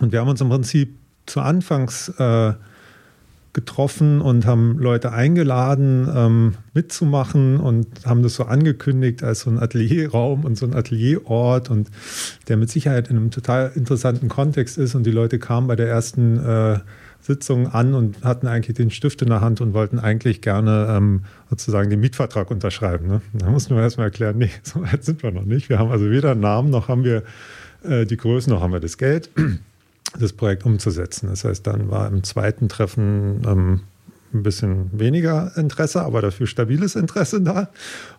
und wir haben uns im Prinzip zu Anfangs äh, getroffen und haben Leute eingeladen, ähm, mitzumachen und haben das so angekündigt als so ein Atelierraum und so ein Atelierort und der mit Sicherheit in einem total interessanten Kontext ist. Und die Leute kamen bei der ersten äh, Sitzung an und hatten eigentlich den Stift in der Hand und wollten eigentlich gerne ähm, sozusagen den Mietvertrag unterschreiben. Ne? Da mussten wir erstmal erklären, nee, so weit sind wir noch nicht. Wir haben also weder einen Namen noch haben wir äh, die Größe noch haben wir das Geld das Projekt umzusetzen. Das heißt, dann war im zweiten Treffen ähm, ein bisschen weniger Interesse, aber dafür stabiles Interesse da.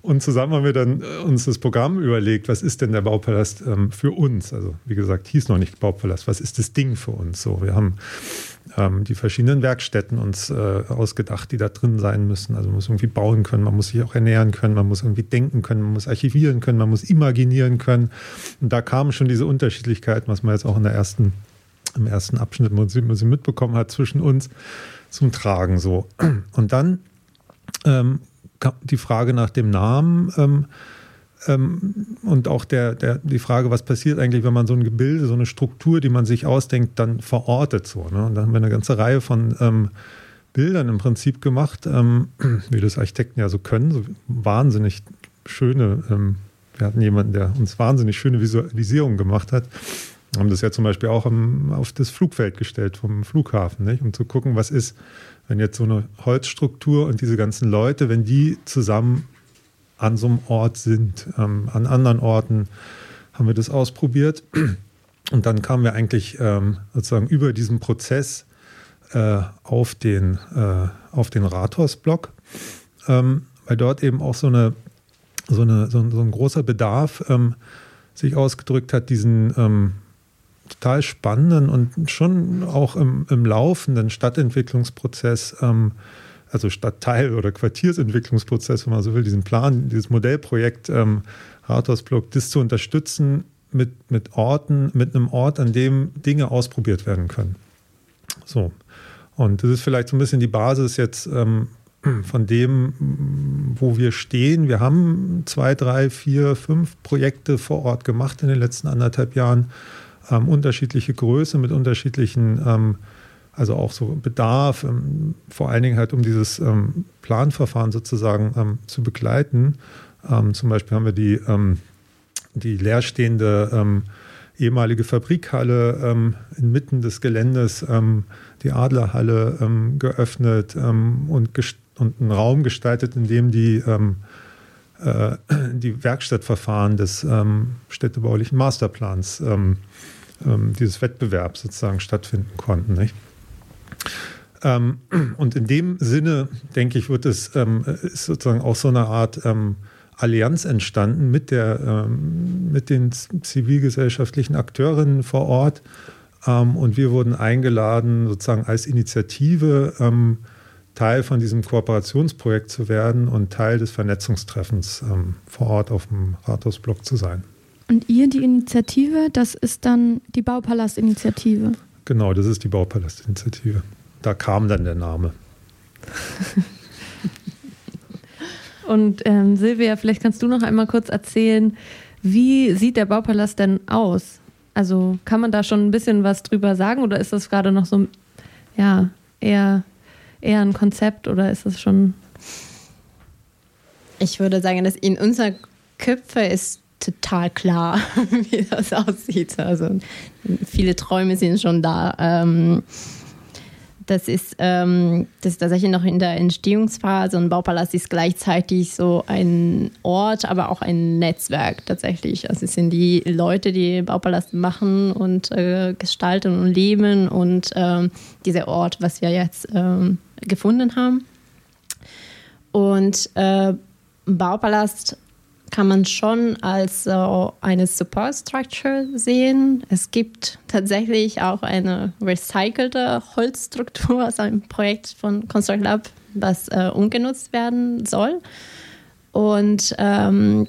Und zusammen haben wir dann äh, uns das Programm überlegt, was ist denn der Baupalast ähm, für uns? Also wie gesagt, hieß noch nicht Baupalast, was ist das Ding für uns? So, wir haben ähm, die verschiedenen Werkstätten uns äh, ausgedacht, die da drin sein müssen. Also man muss irgendwie bauen können, man muss sich auch ernähren können, man muss irgendwie denken können, man muss archivieren können, man muss imaginieren können. Und da kamen schon diese Unterschiedlichkeiten, was man jetzt auch in der ersten im ersten Abschnitt, sie, wo sie mitbekommen hat, zwischen uns zum Tragen so. Und dann ähm, kam die Frage nach dem Namen ähm, ähm, und auch der, der, die Frage, was passiert eigentlich, wenn man so ein Gebilde, so eine Struktur, die man sich ausdenkt, dann verortet so. Ne? Und dann haben wir eine ganze Reihe von ähm, Bildern im Prinzip gemacht, ähm, wie das Architekten ja so können, so wahnsinnig schöne, ähm, wir hatten jemanden, der uns wahnsinnig schöne Visualisierungen gemacht hat haben das ja zum Beispiel auch im, auf das Flugfeld gestellt vom Flughafen, nicht? um zu gucken, was ist, wenn jetzt so eine Holzstruktur und diese ganzen Leute, wenn die zusammen an so einem Ort sind, ähm, an anderen Orten, haben wir das ausprobiert. Und dann kamen wir eigentlich ähm, sozusagen über diesen Prozess äh, auf den, äh, den Rathausblock, ähm, weil dort eben auch so, eine, so, eine, so, ein, so ein großer Bedarf ähm, sich ausgedrückt hat, diesen ähm, total spannenden und schon auch im, im laufenden Stadtentwicklungsprozess, ähm, also Stadtteil- oder Quartiersentwicklungsprozess, wenn man so will, diesen Plan, dieses Modellprojekt ähm, Rathausblock, das zu unterstützen mit, mit Orten, mit einem Ort, an dem Dinge ausprobiert werden können. So. Und das ist vielleicht so ein bisschen die Basis jetzt ähm, von dem, wo wir stehen. Wir haben zwei, drei, vier, fünf Projekte vor Ort gemacht in den letzten anderthalb Jahren ähm, unterschiedliche Größe mit unterschiedlichen, ähm, also auch so Bedarf, ähm, vor allen Dingen halt um dieses ähm, Planverfahren sozusagen ähm, zu begleiten. Ähm, zum Beispiel haben wir die, die leerstehende ehemalige Fabrikhalle inmitten des Geländes, die Adlerhalle, geöffnet und, und einen Raum gestaltet, in dem die äh, die Werkstattverfahren des ähm, städtebaulichen Masterplans ähm, ähm, dieses Wettbewerbs sozusagen stattfinden konnten. Nicht? Ähm, und in dem Sinne, denke ich, wird es ähm, ist sozusagen auch so eine Art ähm, Allianz entstanden mit, der, mit den zivilgesellschaftlichen Akteurinnen vor Ort. Und wir wurden eingeladen, sozusagen als Initiative Teil von diesem Kooperationsprojekt zu werden und Teil des Vernetzungstreffens vor Ort auf dem Rathausblock zu sein. Und ihr, die Initiative, das ist dann die Baupalast-Initiative. Genau, das ist die Baupalast-Initiative. Da kam dann der Name. Und ähm, Silvia, vielleicht kannst du noch einmal kurz erzählen, wie sieht der Baupalast denn aus? Also kann man da schon ein bisschen was drüber sagen oder ist das gerade noch so, ja, eher, eher ein Konzept oder ist das schon? Ich würde sagen, dass in unserer Köpfe ist total klar, wie das aussieht. Also viele Träume sind schon da. Ähm, das ist, ähm, das ist tatsächlich noch in der Entstehungsphase und Baupalast ist gleichzeitig so ein Ort, aber auch ein Netzwerk tatsächlich. Also es sind die Leute, die Baupalast machen und äh, gestalten und leben und ähm, dieser Ort, was wir jetzt ähm, gefunden haben. Und äh, Baupalast kann man schon als so eine Support Structure sehen. Es gibt tatsächlich auch eine recycelte Holzstruktur aus einem Projekt von Construct Lab, was äh, umgenutzt werden soll. Und ähm,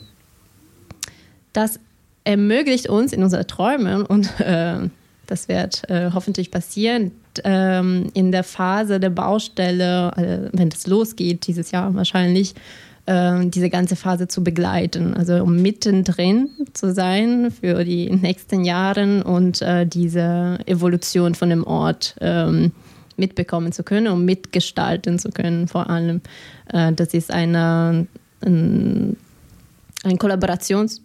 das ermöglicht uns in unseren Träumen und äh, das wird äh, hoffentlich passieren, ähm, in der Phase der Baustelle, äh, wenn es losgeht, dieses Jahr wahrscheinlich, äh, diese ganze Phase zu begleiten. Also um mittendrin zu sein für die nächsten Jahre und äh, diese Evolution von dem Ort ähm, mitbekommen zu können und mitgestalten zu können vor allem. Äh, das ist eine, ein, ein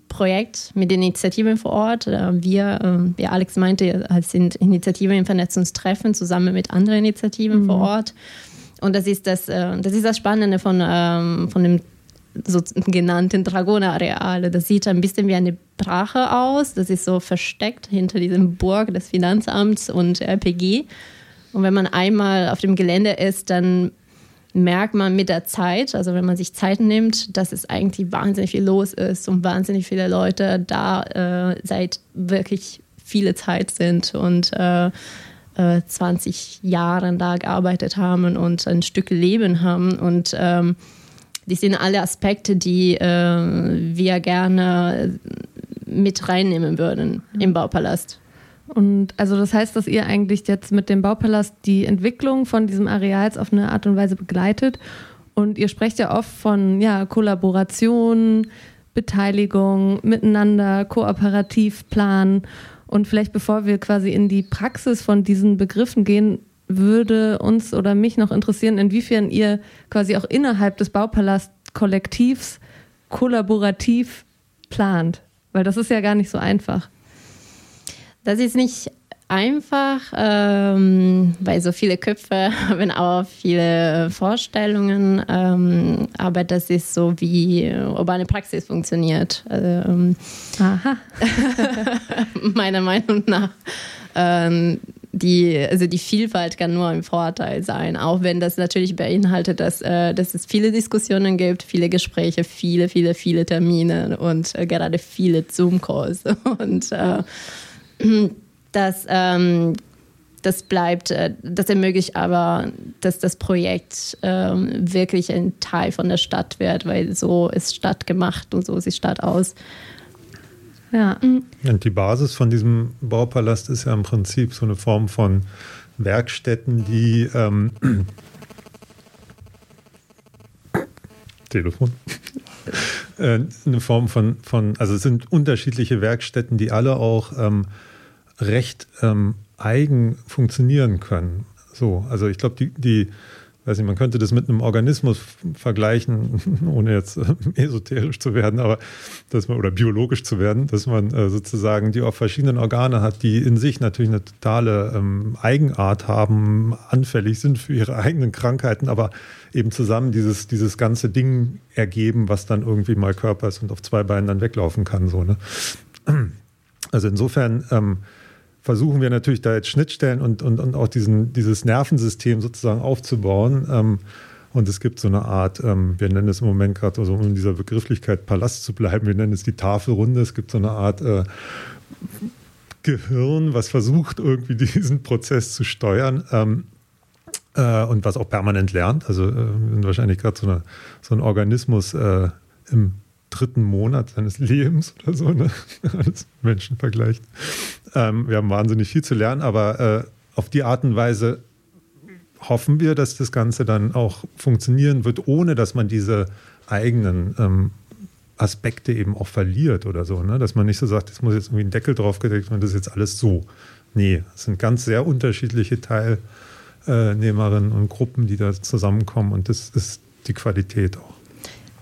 Kollaborationsprojekt mit den Initiativen vor Ort. Äh, wir, äh, wie Alex meinte, sind Initiativen im Vernetzungstreffen zusammen mit anderen Initiativen mhm. vor Ort. Und das ist das, äh, das ist das Spannende von, ähm, von dem sogenannten Dragoner-Areal. Das sieht ein bisschen wie eine Brache aus. Das ist so versteckt hinter diesem Burg des Finanzamts und RPG. Und wenn man einmal auf dem Gelände ist, dann merkt man mit der Zeit, also wenn man sich Zeit nimmt, dass es eigentlich wahnsinnig viel los ist und wahnsinnig viele Leute da äh, seit wirklich viele Zeit sind und äh, 20 äh, Jahren da gearbeitet haben und ein Stück Leben haben. Und ähm, die sind alle Aspekte, die äh, wir gerne mit reinnehmen würden im Baupalast. Und also das heißt, dass ihr eigentlich jetzt mit dem Baupalast die Entwicklung von diesem Areals auf eine Art und Weise begleitet. Und ihr sprecht ja oft von ja, Kollaboration, Beteiligung, Miteinander, Kooperativplan. Und vielleicht bevor wir quasi in die Praxis von diesen Begriffen gehen, würde uns oder mich noch interessieren, inwiefern ihr quasi auch innerhalb des Baupalast-Kollektivs kollaborativ plant. Weil das ist ja gar nicht so einfach. Das ist nicht einfach, ähm, weil so viele Köpfe haben auch viele Vorstellungen, ähm, aber das ist so, wie urbane Praxis funktioniert. Ähm, Aha. meiner Meinung nach. Ähm, die, also die Vielfalt kann nur ein Vorteil sein, auch wenn das natürlich beinhaltet, dass, äh, dass es viele Diskussionen gibt, viele Gespräche, viele, viele, viele Termine und äh, gerade viele Zoom-Calls. Und äh, das, ähm, das bleibt, äh, das ermöglicht aber, dass das Projekt ähm, wirklich ein Teil von der Stadt wird, weil so ist Stadt gemacht und so sieht Stadt aus. Ja. Und die Basis von diesem Baupalast ist ja im Prinzip so eine Form von Werkstätten, die ähm, Telefon. äh, eine Form von, von, also es sind unterschiedliche Werkstätten, die alle auch ähm, recht ähm, eigen funktionieren können. So, also ich glaube, die, die, weiß nicht, man könnte das mit einem Organismus vergleichen, ohne jetzt äh, esoterisch zu werden, aber dass man oder biologisch zu werden, dass man äh, sozusagen die auch verschiedenen Organe hat, die in sich natürlich eine totale ähm, Eigenart haben, anfällig sind für ihre eigenen Krankheiten, aber eben zusammen dieses, dieses ganze Ding ergeben, was dann irgendwie mal Körper ist und auf zwei Beinen dann weglaufen kann. So, ne? Also insofern ähm, versuchen wir natürlich da jetzt Schnittstellen und, und, und auch diesen, dieses Nervensystem sozusagen aufzubauen. Ähm, und es gibt so eine Art, ähm, wir nennen es im Moment gerade, also um in dieser Begrifflichkeit Palast zu bleiben, wir nennen es die Tafelrunde. Es gibt so eine Art äh, Gehirn, was versucht, irgendwie diesen Prozess zu steuern. Ähm, äh, und was auch permanent lernt. Also äh, wir sind wahrscheinlich gerade so, so ein Organismus äh, im dritten Monat seines Lebens oder so, ne? als Menschen vergleicht. Ähm, wir haben wahnsinnig viel zu lernen, aber äh, auf die Art und Weise hoffen wir, dass das Ganze dann auch funktionieren wird, ohne dass man diese eigenen ähm, Aspekte eben auch verliert oder so. Ne? Dass man nicht so sagt, es muss jetzt irgendwie ein Deckel draufgedeckt werden, das ist jetzt alles so. Nee, es sind ganz sehr unterschiedliche Teilnehmerinnen und Gruppen, die da zusammenkommen und das ist die Qualität auch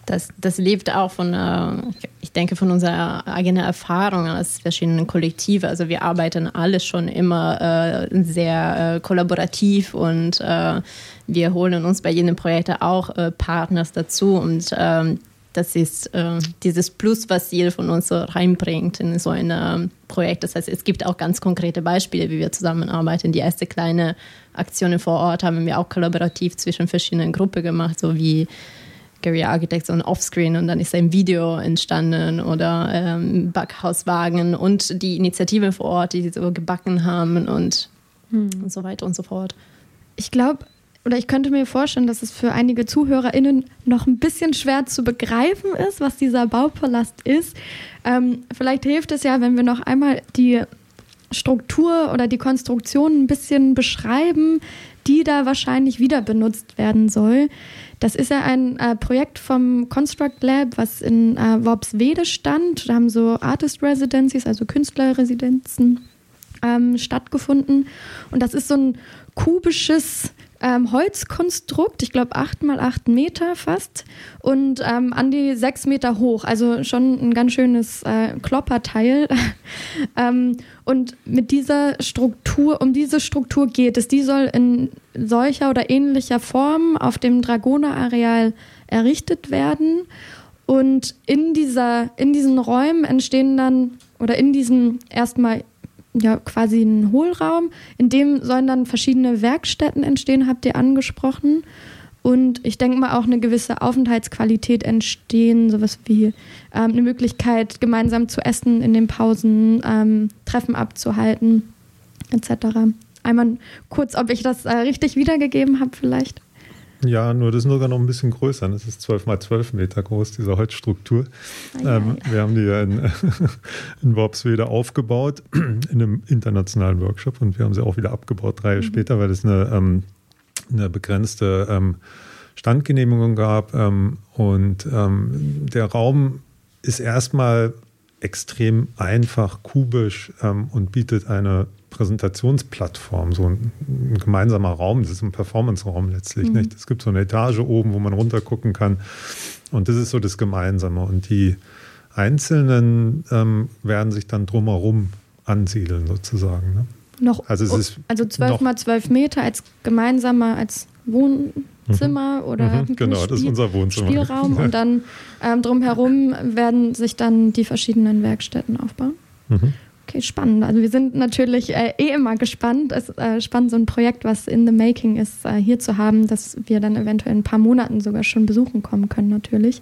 das, das lebt auch von, äh, ich denke, von unserer eigenen Erfahrung als verschiedenen Kollektive. Also wir arbeiten alle schon immer äh, sehr äh, kollaborativ und wir holen uns bei jedem Projekt auch Partners dazu und ähm, das ist dieses Plus, was jeder von uns so reinbringt in so ein ähm, Projekt. Das heißt, es gibt auch ganz konkrete Beispiele, wie wir zusammenarbeiten. Die erste kleine Aktion vor Ort haben wir auch kollaborativ zwischen verschiedenen Gruppen gemacht, so wie Gary Architects und Offscreen und dann ist ein Video entstanden oder ähm, Backhauswagen und die Initiative vor Ort, die so gebacken haben und, hm. und so weiter und so fort. Ich glaube, oder ich könnte mir vorstellen, dass es für einige ZuhörerInnen noch ein bisschen schwer zu begreifen ist, was dieser Baupalast ist. Ähm, vielleicht hilft es ja, wenn wir noch einmal die Struktur oder die Konstruktion ein bisschen beschreiben, die da wahrscheinlich wieder benutzt werden soll. Das ist ja ein äh, Projekt vom Construct Lab, was in äh, Worpswede stand. Da haben so Artist Residencies, also Künstlerresidenzen ähm, stattgefunden. Und das ist so ein kubisches ähm, Holzkonstrukt, ich glaube acht mal acht Meter fast und ähm, an die sechs Meter hoch, also schon ein ganz schönes äh, Klopperteil. ähm, und mit dieser Struktur, um diese Struktur geht es, die soll in solcher oder ähnlicher Form auf dem Dragoner-Areal errichtet werden. Und in, dieser, in diesen Räumen entstehen dann, oder in diesem erstmal ja quasi ein Hohlraum, in dem sollen dann verschiedene Werkstätten entstehen, habt ihr angesprochen. Und ich denke mal auch eine gewisse Aufenthaltsqualität entstehen, sowas wie ähm, eine Möglichkeit, gemeinsam zu essen in den Pausen, ähm, Treffen abzuhalten, etc. Einmal kurz, ob ich das äh, richtig wiedergegeben habe, vielleicht. Ja, nur das ist sogar noch ein bisschen größer. Das ist 12 mal 12 Meter groß, diese Holzstruktur. Ah, ähm, wir haben die ja in, in Worpswede aufgebaut, in einem internationalen Workshop und wir haben sie auch wieder abgebaut, drei Jahre mhm. später, weil es eine, ähm, eine begrenzte ähm, Standgenehmigung gab. Ähm, und der Raum ist erstmal extrem einfach, kubisch und bietet eine Präsentationsplattform, so ein, ein, gemeinsamer Raum, das ist ein Performance-Raum letztlich. Mhm. Nicht? Es gibt so eine Etage oben, wo man runter gucken kann. Und das ist so das Gemeinsame. Und die Einzelnen ähm, werden sich dann drumherum ansiedeln, sozusagen. Ne? Noch, also, es ist also 12 mal 12 Meter als gemeinsamer, als Wohnzimmer mhm. oder mhm, genau, das ist unser Wohnzimmer. Spielraum und dann ähm, drumherum werden sich dann die verschiedenen Werkstätten aufbauen. Mhm. Okay, spannend. Also wir sind natürlich äh, eh immer gespannt. Es ist äh, spannend, so ein Projekt, was in the making ist, äh, hier zu haben, dass wir dann eventuell in ein paar Monaten sogar schon besuchen kommen können, natürlich.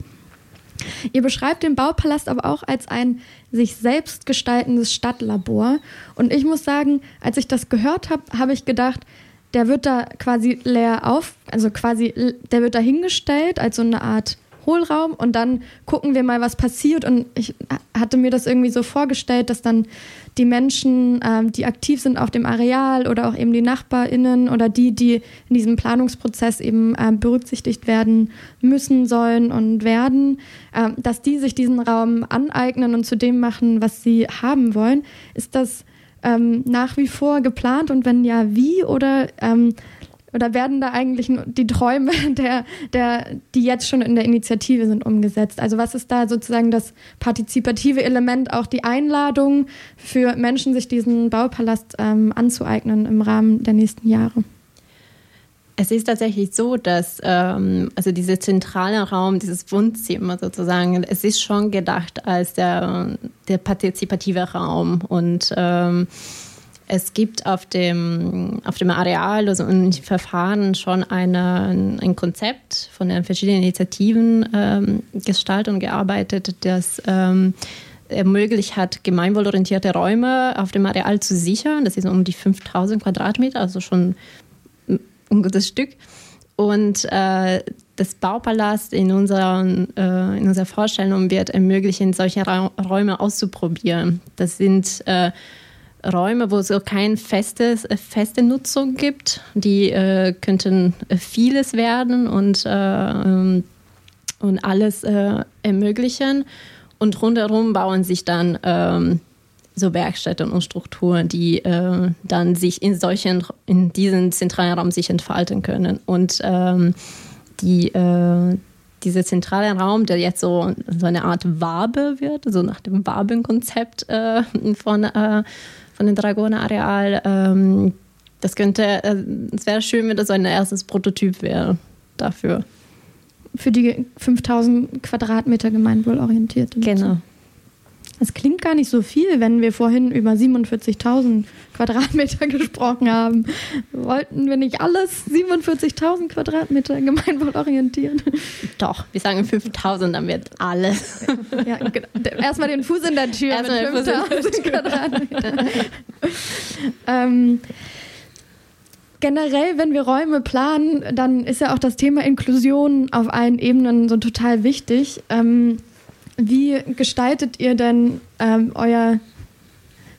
Ihr beschreibt den Baupalast aber auch als ein sich selbst gestaltendes Stadtlabor. Und ich muss sagen, als ich das gehört habe, habe ich gedacht, der wird da quasi leer auf, also quasi, der wird da hingestellt als so eine Art Hohlraum und dann gucken wir mal, was passiert. Und ich hatte mir das irgendwie so vorgestellt, dass dann die Menschen, ähm, die aktiv sind auf dem Areal oder auch eben die NachbarInnen oder die, die in diesem Planungsprozess eben äh, berücksichtigt werden müssen, sollen und werden, äh, dass die sich diesen Raum aneignen und zu dem machen, was sie haben wollen. Ist das ähm, nach wie vor geplant und wenn ja, wie? Oder ähm, oder werden da eigentlich die Träume, der, der, die jetzt schon in der Initiative sind, umgesetzt? Also was ist da sozusagen das partizipative Element, auch die Einladung für Menschen, sich diesen Baupalast ähm, anzueignen im Rahmen der nächsten Jahre? Es ist tatsächlich so, dass ähm, also dieser zentrale Raum, dieses Wohnzimmer sozusagen, es ist schon gedacht als der, der partizipative Raum und ähm, es gibt auf dem, auf dem Areal, also in Verfahren schon eine, ein Konzept von den verschiedenen Initiativen ähm, gestaltet und gearbeitet, das ähm, ermöglicht hat, gemeinwohlorientierte Räume auf dem Areal zu sichern. Das ist um die 5000 Quadratmeter, also schon ein gutes Stück. Und äh, das Baupalast in, unseren, äh, in unserer Vorstellung wird ermöglichen, solche Ra Räume auszuprobieren. Das sind äh, Räume, wo es so keine festes, äh, feste Nutzung gibt. Die äh, könnten äh, vieles werden und, äh, ähm, und alles äh, ermöglichen. Und rundherum bauen sich dann ähm, so Werkstätten und Strukturen, die äh, dann sich in solchen, in diesem zentralen Raum sich entfalten können. Und ähm, die, dieser zentrale Raum, der jetzt so, so eine Art Wabe wird, so nach dem Wabenkonzept von von dem Dragoner-Areal. Ähm, das könnte, äh, es wäre schön, wenn das so ein erstes Prototyp wäre dafür. Für die 5000 Quadratmeter gemeinwohlorientierte. Genau. Es klingt gar nicht so viel, wenn wir vorhin über 47.000 Quadratmeter gesprochen haben. Wollten wir nicht alles 47.000 Quadratmeter gemeinwohlorientieren? Doch, wir sagen 5.000, dann wird alles. Ja, genau. Erstmal den Fuß in der Tür Erstmal mit 5.000 Quadratmeter. ähm, generell, wenn wir Räume planen, dann ist ja auch das Thema Inklusion auf allen Ebenen so total wichtig. Ähm, wie gestaltet ihr denn ähm, euer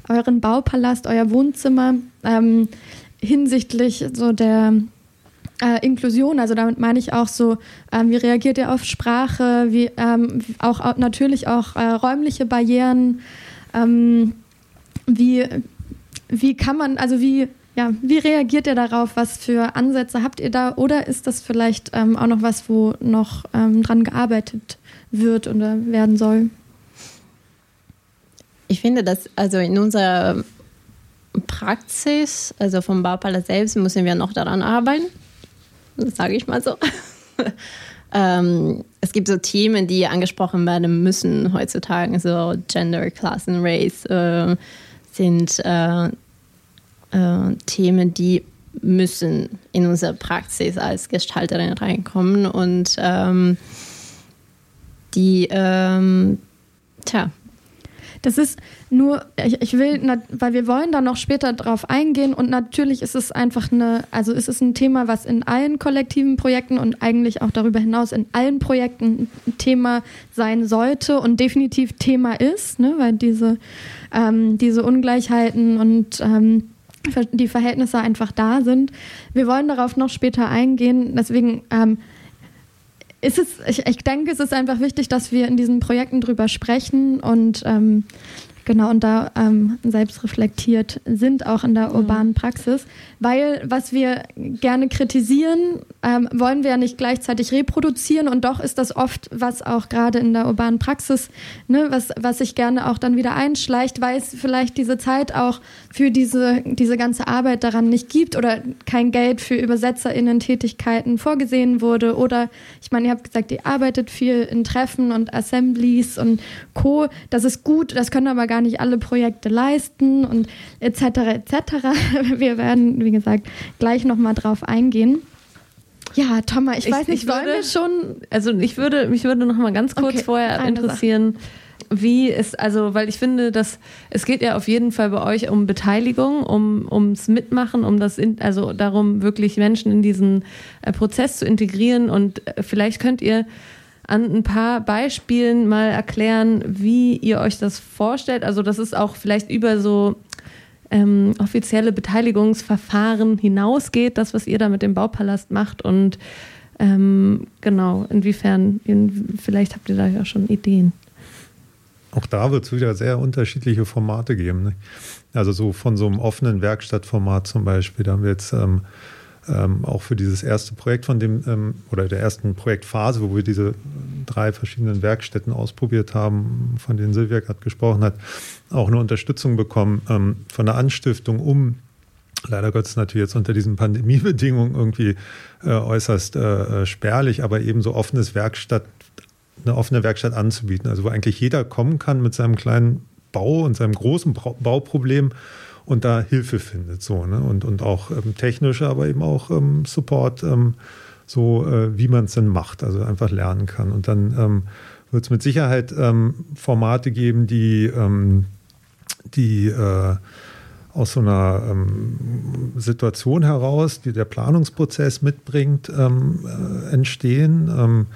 euren Baupalast, euer Wohnzimmer ähm, hinsichtlich so der äh, Inklusion, also damit meine ich auch so, ähm, wie reagiert ihr auf Sprache, wie ähm, auch, natürlich auch äh, räumliche Barrieren, ähm, wie, wie kann man, also wie, ja, wie reagiert ihr darauf? Was für Ansätze habt ihr da? Oder ist das vielleicht ähm, auch noch was, wo noch ähm, dran gearbeitet wird oder werden soll? Ich finde, dass also in unserer Praxis, also vom Baupalast selbst, müssen wir noch daran arbeiten. Das sage ich mal so. ähm, es gibt so Themen, die angesprochen werden müssen heutzutage, so Gender, Class and Race äh, sind äh, äh, Themen, die müssen in unsere Praxis als Gestalterin reinkommen und ähm, die, ähm, tja, das ist nur, ich, ich will, weil wir wollen da noch später drauf eingehen und natürlich ist es einfach eine, also ist es ein Thema, was in allen kollektiven Projekten und eigentlich auch darüber hinaus in allen Projekten ein Thema sein sollte und definitiv Thema ist, ne, weil diese, ähm, diese Ungleichheiten und ähm, die Verhältnisse einfach da sind. Wir wollen darauf noch später eingehen, deswegen ähm, ist es, ich, ich denke, es ist einfach wichtig, dass wir in diesen Projekten drüber sprechen und ähm, Genau, und da ähm, selbst reflektiert sind, auch in der mhm. urbanen Praxis. Weil was wir gerne kritisieren, ähm, wollen wir ja nicht gleichzeitig reproduzieren und doch ist das oft, was auch gerade in der urbanen Praxis, ne, was, was sich gerne auch dann wieder einschleicht, weil es vielleicht diese Zeit auch für diese, diese ganze Arbeit daran nicht gibt oder kein Geld für ÜbersetzerInnen-Tätigkeiten vorgesehen wurde. Oder, ich meine, ihr habt gesagt, ihr arbeitet viel in Treffen und Assemblies und Co. Das ist gut, das können aber gar nicht alle Projekte leisten und etc. etc. Wir werden, wie gesagt, gleich nochmal drauf eingehen. Ja, Thomas, ich, ich weiß nicht, ich wollen wir schon, also ich würde, mich würde noch mal ganz kurz okay, vorher interessieren, Sache. wie es, also, weil ich finde, dass es geht ja auf jeden Fall bei euch um Beteiligung, um ums Mitmachen, um das, in, also darum, wirklich Menschen in diesen äh, Prozess zu integrieren und äh, vielleicht könnt ihr an ein paar Beispielen mal erklären, wie ihr euch das vorstellt. Also, dass es auch vielleicht über so ähm, offizielle Beteiligungsverfahren hinausgeht, das, was ihr da mit dem Baupalast macht. Und ähm, genau, inwiefern, in, vielleicht habt ihr da ja schon Ideen. Auch da wird es wieder sehr unterschiedliche Formate geben. Ne? Also so von so einem offenen Werkstattformat zum Beispiel, da haben wir jetzt ähm, ähm, auch für dieses erste Projekt von dem ähm, oder der ersten Projektphase, wo wir diese drei verschiedenen Werkstätten ausprobiert haben, von denen Silvia gerade gesprochen hat, auch eine Unterstützung bekommen ähm, von der Anstiftung, um leider Gottes natürlich jetzt unter diesen Pandemiebedingungen irgendwie äh, äußerst äh, äh spärlich, aber eben so offenes Werkstatt, eine offene Werkstatt anzubieten, also wo eigentlich jeder kommen kann mit seinem kleinen Bau und seinem großen Bauproblem und da Hilfe findet. So, ne? und, und auch ähm, technische, aber eben auch ähm, Support, ähm, so äh, wie man es denn macht, also einfach lernen kann. Und dann ähm, wird es mit Sicherheit ähm, Formate geben, die, ähm, die äh, aus so einer ähm, Situation heraus, die der Planungsprozess mitbringt, ähm, äh, entstehen. Ähm,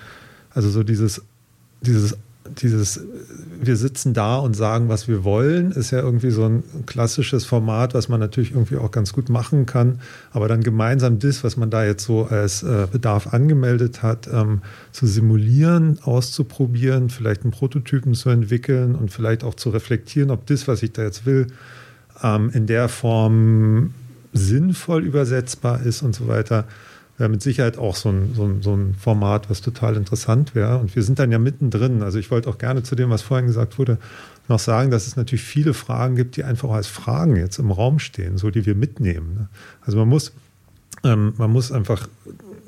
also so dieses, dieses dieses, wir sitzen da und sagen, was wir wollen, ist ja irgendwie so ein klassisches Format, was man natürlich irgendwie auch ganz gut machen kann. Aber dann gemeinsam das, was man da jetzt so als äh, Bedarf angemeldet hat, ähm, zu simulieren, auszuprobieren, vielleicht einen Prototypen zu entwickeln und vielleicht auch zu reflektieren, ob das, was ich da jetzt will, ähm, in der Form sinnvoll übersetzbar ist und so weiter wäre mit Sicherheit auch so ein, so, ein, so ein Format, was total interessant wäre. Und wir sind dann ja mittendrin. Also ich wollte auch gerne zu dem, was vorhin gesagt wurde, noch sagen, dass es natürlich viele Fragen gibt, die einfach als Fragen jetzt im Raum stehen, so die wir mitnehmen. Ne? Also man muss, ähm, man muss einfach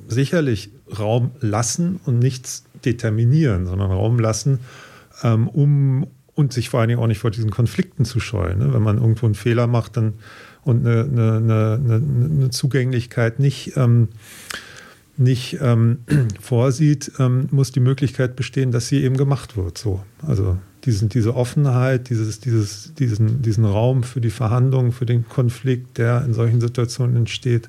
sicherlich Raum lassen und nichts determinieren, sondern Raum lassen, ähm, um und sich vor allen Dingen auch nicht vor diesen Konflikten zu scheuen. Ne? Wenn man irgendwo einen Fehler macht, dann und eine, eine, eine, eine Zugänglichkeit nicht, ähm, nicht ähm, vorsieht, ähm, muss die Möglichkeit bestehen, dass sie eben gemacht wird. So. Also diesen, diese Offenheit, dieses, dieses, diesen, diesen Raum für die Verhandlungen, für den Konflikt, der in solchen Situationen entsteht,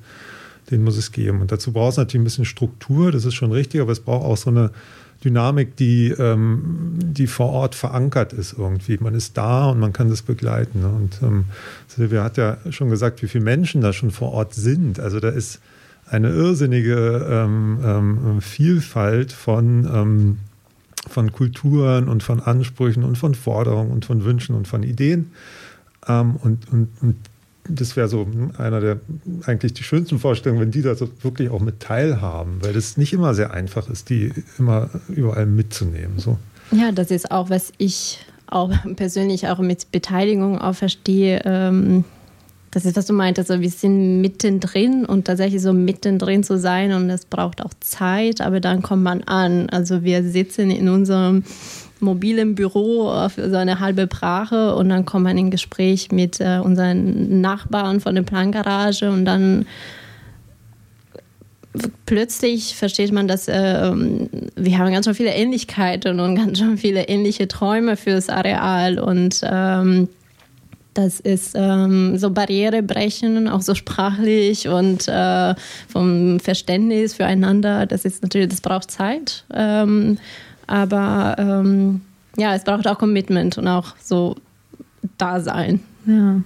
den muss es geben. Und dazu braucht es natürlich ein bisschen Struktur, das ist schon richtig, aber es braucht auch so eine Dynamik, die, ähm, die vor Ort verankert ist irgendwie. Man ist da und man kann das begleiten. Ne? Und ähm, Silvia hat ja schon gesagt, wie viele Menschen da schon vor Ort sind. Also da ist eine irrsinnige ähm, ähm, Vielfalt von, ähm, von Kulturen und von Ansprüchen und von Forderungen und von Wünschen und von Ideen. Ähm, und, und, und das wäre so einer der eigentlich die schönsten Vorstellungen, wenn die da so wirklich auch mit teilhaben, weil es nicht immer sehr einfach ist, die immer überall mitzunehmen. So. Ja, das ist auch, was ich auch persönlich auch mit Beteiligung auch verstehe. Ähm, das ist, was du meintest, also wir sind mittendrin und tatsächlich so mittendrin zu sein und es braucht auch Zeit, aber dann kommt man an. Also wir sitzen in unserem mobilen Büro für so eine halbe Brache und dann kommt man in Gespräch mit äh, unseren Nachbarn von der Plangarage und dann plötzlich versteht man, dass äh, wir haben ganz schön viele Ähnlichkeiten und ganz schön viele ähnliche Träume fürs Areal und ähm, das ist ähm, so Barriere brechen, auch so sprachlich und äh, vom Verständnis füreinander. Das ist natürlich, das braucht Zeit. Ähm, aber ähm, ja, es braucht auch Commitment und auch so Dasein. Ja,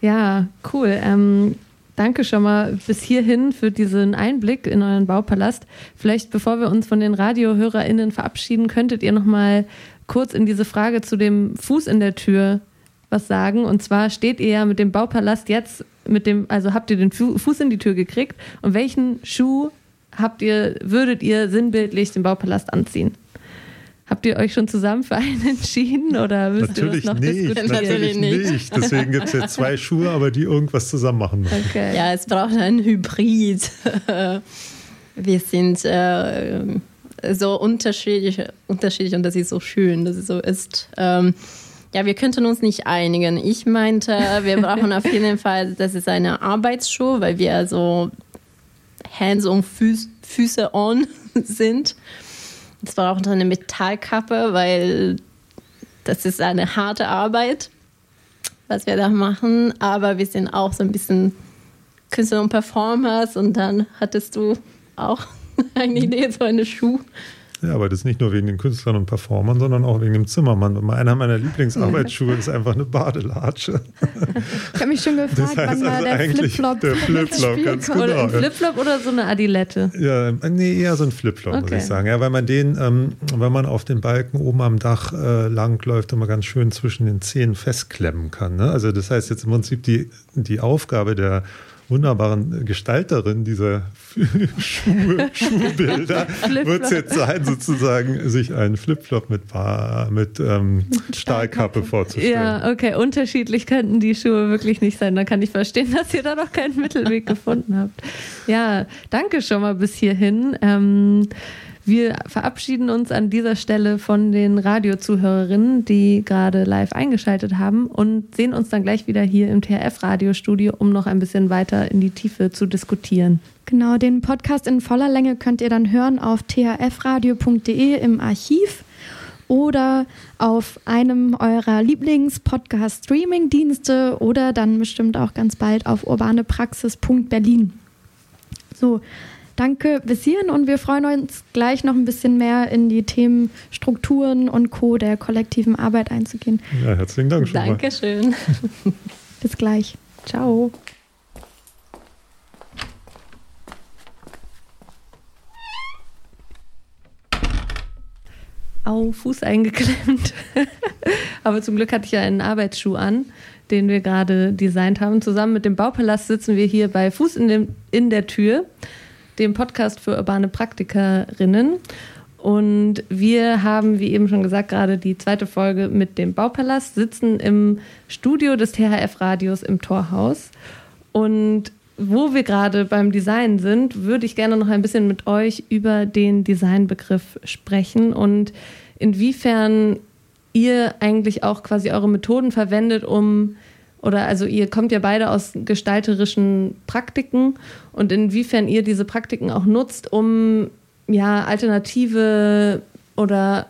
ja cool. Ähm, danke schon mal bis hierhin für diesen Einblick in euren Baupalast. Vielleicht bevor wir uns von den RadiohörerInnen verabschieden, könntet ihr noch mal kurz in diese Frage zu dem Fuß in der Tür was sagen. Und zwar steht ihr ja mit dem Baupalast jetzt mit dem, also habt ihr den Fuß in die Tür gekriegt und welchen Schuh habt ihr, würdet ihr sinnbildlich den Baupalast anziehen? Habt ihr euch schon zusammen für einen entschieden oder müsst natürlich ihr das noch nicht, diskutieren? Natürlich nicht. Deswegen gibt es jetzt zwei Schuhe, aber die irgendwas zusammen machen müssen. Okay. Ja, es braucht einen Hybrid. Wir sind äh, so unterschiedlich, unterschiedlich und das ist so schön, dass es so ist. Ähm, ja, wir könnten uns nicht einigen. Ich meinte, wir brauchen auf jeden Fall, das ist eine Arbeitsschuh, weil wir so Hands on Füß, Füße on sind. Es war auch eine Metallkappe, weil das ist eine harte Arbeit, was wir da machen. Aber wir sind auch so ein bisschen Künstler und Performers. Und dann hattest du auch eine Idee, so eine Schuh. Ja, aber das ist nicht nur wegen den Künstlern und Performern, sondern auch wegen dem Zimmermann. Einer meiner Lieblingsarbeitsschuhe ist einfach eine Badelatsche. Ich habe mich schon gefragt, das heißt wann also der Flipflop Der Flipflop, ganz genau. Oder ein Flipflop oder so eine Adilette? Ja, nee, eher so ein Flipflop, okay. muss ich sagen. Ja, weil man den, ähm, wenn man auf den Balken oben am Dach äh, langläuft, immer ganz schön zwischen den Zehen festklemmen kann. Ne? Also das heißt jetzt im Prinzip die, die Aufgabe der wunderbaren Gestalterin dieser Schuhe, Schuhbilder wird es jetzt sein, sozusagen sich einen Flipflop mit, mit ähm, Stahlkappe vorzustellen. Ja, okay, unterschiedlich könnten die Schuhe wirklich nicht sein. Da kann ich verstehen, dass ihr da noch keinen Mittelweg gefunden habt. Ja, danke schon mal bis hierhin. Ähm, wir verabschieden uns an dieser Stelle von den Radiozuhörerinnen, die gerade live eingeschaltet haben und sehen uns dann gleich wieder hier im THF-Radiostudio, um noch ein bisschen weiter in die Tiefe zu diskutieren. Genau, den Podcast in voller Länge könnt ihr dann hören auf thfradio.de im Archiv oder auf einem eurer Lieblings-Podcast-Streaming-Dienste oder dann bestimmt auch ganz bald auf urbanepraxis.berlin. So, Danke bis hierhin und wir freuen uns gleich noch ein bisschen mehr in die Themen Strukturen und Co. der kollektiven Arbeit einzugehen. Ja, herzlichen Dank schon Dankeschön. Mal. bis gleich. Ciao. Au, Fuß eingeklemmt. Aber zum Glück hatte ich ja einen Arbeitsschuh an, den wir gerade designt haben. Zusammen mit dem Baupalast sitzen wir hier bei Fuß in, dem, in der Tür dem Podcast für urbane Praktikerinnen. Und wir haben, wie eben schon gesagt, gerade die zweite Folge mit dem Baupalast, sitzen im Studio des THF-Radios im Torhaus. Und wo wir gerade beim Design sind, würde ich gerne noch ein bisschen mit euch über den Designbegriff sprechen und inwiefern ihr eigentlich auch quasi eure Methoden verwendet, um oder also ihr kommt ja beide aus gestalterischen Praktiken. Und inwiefern ihr diese Praktiken auch nutzt, um ja alternative oder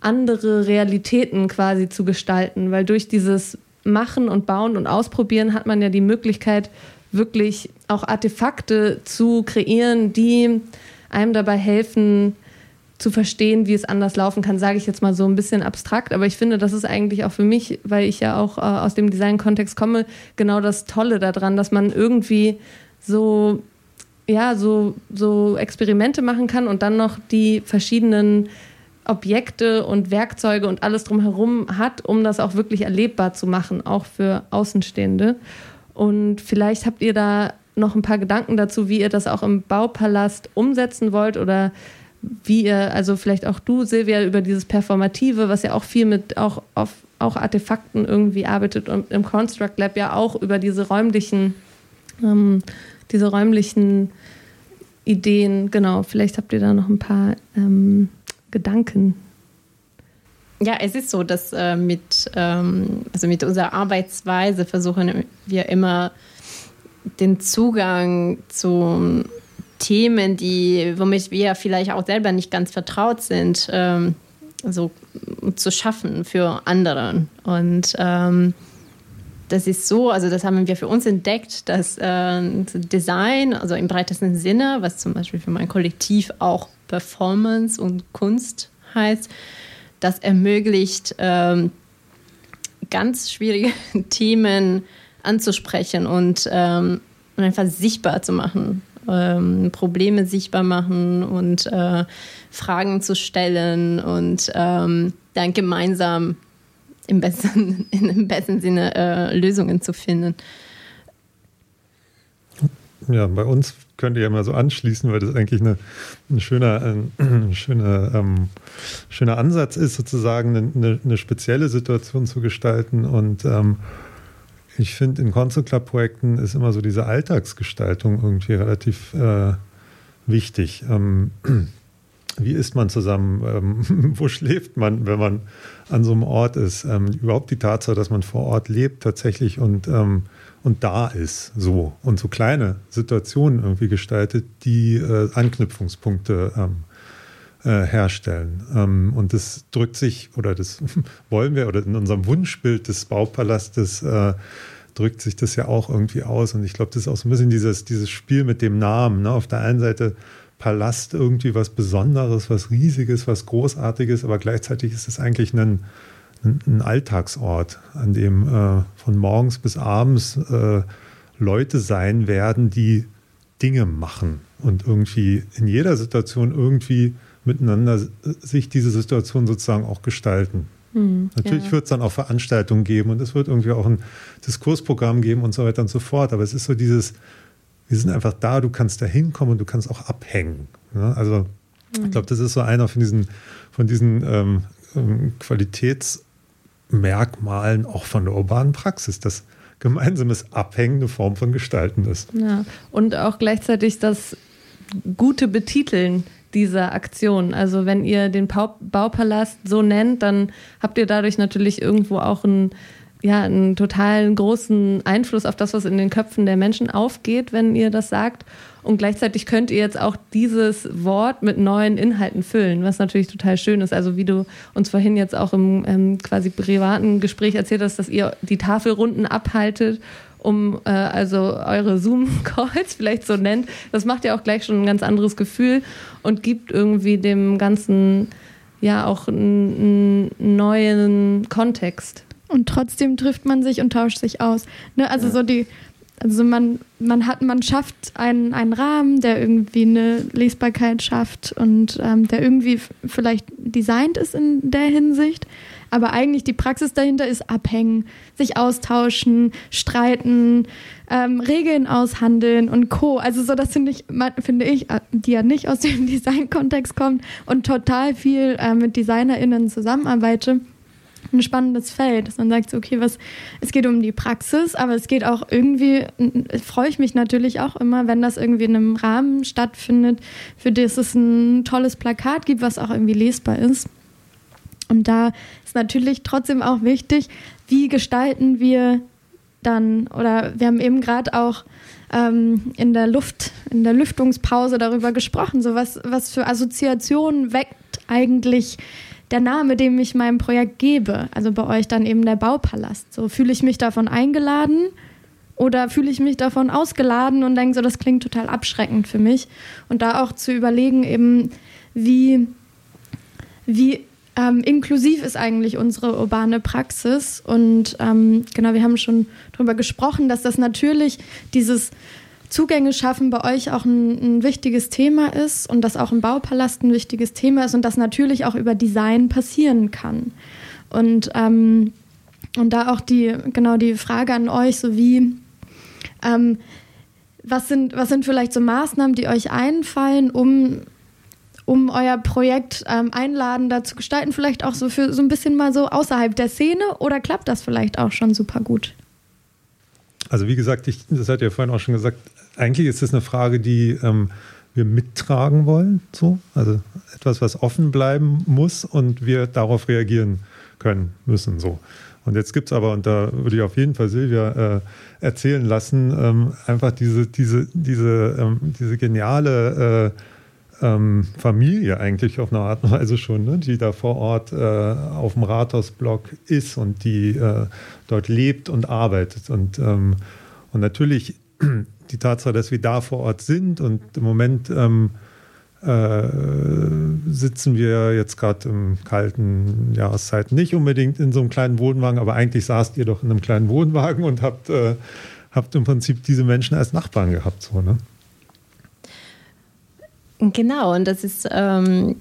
andere Realitäten quasi zu gestalten, weil durch dieses Machen und Bauen und Ausprobieren hat man ja die Möglichkeit, wirklich auch Artefakte zu kreieren, die einem dabei helfen, zu verstehen, wie es anders laufen kann, sage ich jetzt mal so ein bisschen abstrakt. Aber ich finde, das ist eigentlich auch für mich, weil ich ja auch äh, aus dem Design-Kontext komme, genau das Tolle daran, dass man irgendwie so, ja, so, so Experimente machen kann und dann noch die verschiedenen Objekte und Werkzeuge und alles drumherum hat, um das auch wirklich erlebbar zu machen, auch für Außenstehende. Und vielleicht habt ihr da noch ein paar Gedanken dazu, wie ihr das auch im Baupalast umsetzen wollt oder wie ihr, also vielleicht auch du, Silvia, über dieses Performative, was ja auch viel mit auch auf auch Artefakten irgendwie arbeitet und im Construct Lab ja auch über diese räumlichen, ähm, diese räumlichen Ideen, genau, vielleicht habt ihr da noch ein paar ähm, Gedanken. Ja, es ist so, dass äh, mit, ähm, also mit unserer Arbeitsweise versuchen wir immer den Zugang zu Themen, die, womit wir vielleicht auch selber nicht ganz vertraut sind, ähm, so zu schaffen für andere. Und ähm, das ist so, also das haben wir für uns entdeckt, dass äh, Design, also im breitesten Sinne, was zum Beispiel für mein Kollektiv auch Performance und Kunst heißt, das ermöglicht, ähm, ganz schwierige Themen anzusprechen und, ähm, und einfach sichtbar zu machen ähm, Probleme sichtbar machen und äh, Fragen zu stellen und ähm, dann gemeinsam im besten, im besten Sinne äh, Lösungen zu finden. Ja, bei uns könnt ihr ja mal so anschließen, weil das eigentlich eine, ein schöner, ein, ein schöner, ähm, schöner Ansatz ist, sozusagen eine, eine, spezielle Situation zu gestalten und ähm, ich finde, in Console Club Projekten ist immer so diese Alltagsgestaltung irgendwie relativ äh, wichtig. Ähm, wie isst man zusammen? Ähm, wo schläft man, wenn man an so einem Ort ist? Ähm, überhaupt die Tatsache, dass man vor Ort lebt tatsächlich und, ähm, und da ist, so. Und so kleine Situationen irgendwie gestaltet, die äh, Anknüpfungspunkte ähm, äh, herstellen. Ähm, und das drückt sich, oder das wollen wir, oder in unserem Wunschbild des Baupalastes äh, drückt sich das ja auch irgendwie aus. Und ich glaube, das ist auch so ein bisschen dieses, dieses Spiel mit dem Namen. Ne? Auf der einen Seite Palast irgendwie was Besonderes, was Riesiges, was Großartiges, aber gleichzeitig ist es eigentlich ein, ein, Alltagsort, an dem äh, von morgens bis abends äh, Leute sein werden, die Dinge machen und irgendwie in jeder Situation irgendwie miteinander sich diese Situation sozusagen auch gestalten. Mhm, Natürlich ja. wird es dann auch Veranstaltungen geben und es wird irgendwie auch ein Diskursprogramm geben und so weiter und so fort. Aber es ist so dieses, wir sind einfach da, du kannst da hinkommen und du kannst auch abhängen. Ja, also mhm. ich glaube, das ist so einer von diesen, von diesen ähm, ähm, Qualitätsmerkmalen auch von der urbanen Praxis, dass gemeinsames Abhängen eine Form von Gestalten ist. Ja, und auch gleichzeitig das gute Betiteln dieser Aktion. Also wenn ihr den Baupalast so nennt, dann habt ihr dadurch natürlich irgendwo auch einen, ja, einen totalen großen Einfluss auf das, was in den Köpfen der Menschen aufgeht, wenn ihr das sagt. Und gleichzeitig könnt ihr jetzt auch dieses Wort mit neuen Inhalten füllen, was natürlich total schön ist. Also wie du uns vorhin jetzt auch im ähm, quasi privaten Gespräch erzählt hast, dass ihr die Tafelrunden abhaltet um äh, also eure Zoom-Calls vielleicht so nennt. Das macht ja auch gleich schon ein ganz anderes Gefühl und gibt irgendwie dem Ganzen ja auch einen, neuen Kontext. Und trotzdem trifft man sich und tauscht sich aus. Ne? Also ja. so die, also man, man hat, man schafft einen, einen Rahmen, der irgendwie eine Lesbarkeit schafft und ähm, der irgendwie vielleicht designt ist in der Hinsicht. Aber eigentlich die Praxis dahinter ist abhängen, sich austauschen, streiten, ähm, Regeln aushandeln und Co. Also so, das finde ich, finde ich, äh, die ja nicht aus dem Design-Kontext kommt und total viel äh, mit DesignerInnen zusammenarbeite ein spannendes Feld, dass man sagt, okay, was, es geht um die Praxis, aber es geht auch irgendwie, freue ich mich natürlich auch immer, wenn das irgendwie in einem Rahmen stattfindet, für das es ein tolles Plakat gibt, was auch irgendwie lesbar ist. Und da ist natürlich trotzdem auch wichtig, wie gestalten wir dann, oder wir haben eben gerade auch ähm, in der Luft, in der Lüftungspause darüber gesprochen, so was, was für Assoziationen weckt eigentlich der Name, dem ich meinem Projekt gebe. Also bei euch dann eben der Baupalast. So fühle ich mich davon eingeladen oder fühle ich mich davon ausgeladen und denke so, das klingt total abschreckend für mich. Und da auch zu überlegen, eben, wie wie ähm, inklusiv ist eigentlich unsere urbane Praxis. Und ähm, genau, wir haben schon darüber gesprochen, dass das natürlich dieses Zugänge schaffen bei euch auch ein, ein, wichtiges Thema ist und dass auch im Baupalast ein wichtiges Thema ist und das natürlich auch über Design passieren kann. Und, ähm, und da auch die, genau die Frage an euch, so wie, ähm, was, sind, was sind vielleicht so Maßnahmen, die euch einfallen, um um euer Projekt ähm, einladender zu gestalten, vielleicht auch so für so ein bisschen mal so außerhalb der Szene oder klappt das vielleicht auch schon super gut? Also wie gesagt, ich, das hat ja vorhin auch schon gesagt, eigentlich ist das eine Frage, die ähm, wir mittragen wollen, so, also etwas, was offen bleiben muss und wir darauf reagieren können müssen, so. Und jetzt gibt es aber, und da würde ich auf jeden Fall Silvia äh, erzählen lassen, ähm, einfach diese, diese, diese, ähm, diese geniale äh, ähm, Familie eigentlich auf eine Art und Weise schon, ne, die da vor Ort äh, auf dem Rathausblock ist und die äh, dort lebt und arbeitet. Und, ähm, und natürlich die Tatsache, dass wir da vor Ort sind und im Moment ähm, äh, sitzen wir jetzt gerade im kalten Jahreszeit nicht unbedingt in so einem kleinen Wohnwagen, aber eigentlich saßt ihr doch in einem kleinen Wohnwagen und habt, äh, habt im Prinzip diese Menschen als Nachbarn gehabt. So, ne? Genau, und das ist, ähm,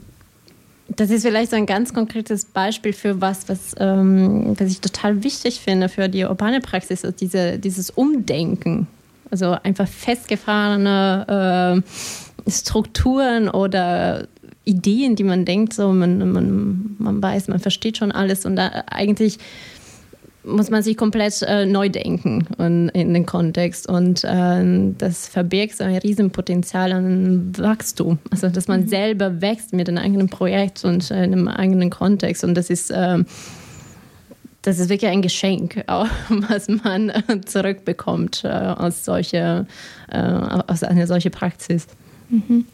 das ist vielleicht so ein ganz konkretes Beispiel für was, was, ähm, was ich total wichtig finde für die urbane Praxis, ist diese, dieses Umdenken. Also einfach festgefahrene äh, Strukturen oder Ideen, die man denkt, so man, man, man weiß, man versteht schon alles und da eigentlich muss man sich komplett äh, neu denken und, in den Kontext. Und äh, das verbirgt so ein Riesenpotenzial an Wachstum. Also, dass man mhm. selber wächst mit einem eigenen Projekt und äh, einem eigenen Kontext. Und das ist, ähm, das ist wirklich ein Geschenk, auch, was man äh, zurückbekommt äh, aus, solche, äh, aus einer solchen Praxis. Mhm.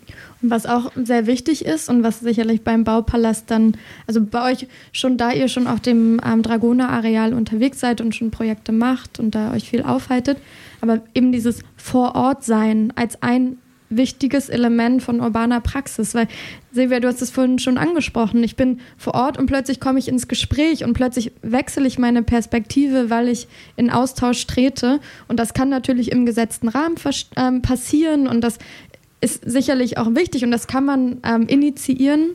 Und was auch sehr wichtig ist und was sicherlich beim Baupalast dann, also bei euch schon, da ihr schon auf dem ähm, Dragoner-Areal unterwegs seid und schon Projekte macht und da euch viel aufhaltet, aber eben dieses Vorort-Sein als ein wichtiges Element von urbaner Praxis, weil Silvia, du hast es vorhin schon angesprochen. Ich bin vor Ort und plötzlich komme ich ins Gespräch und plötzlich wechsle ich meine Perspektive, weil ich in Austausch trete. Und das kann natürlich im gesetzten Rahmen ähm, passieren und das ist sicherlich auch wichtig und das kann man ähm, initiieren,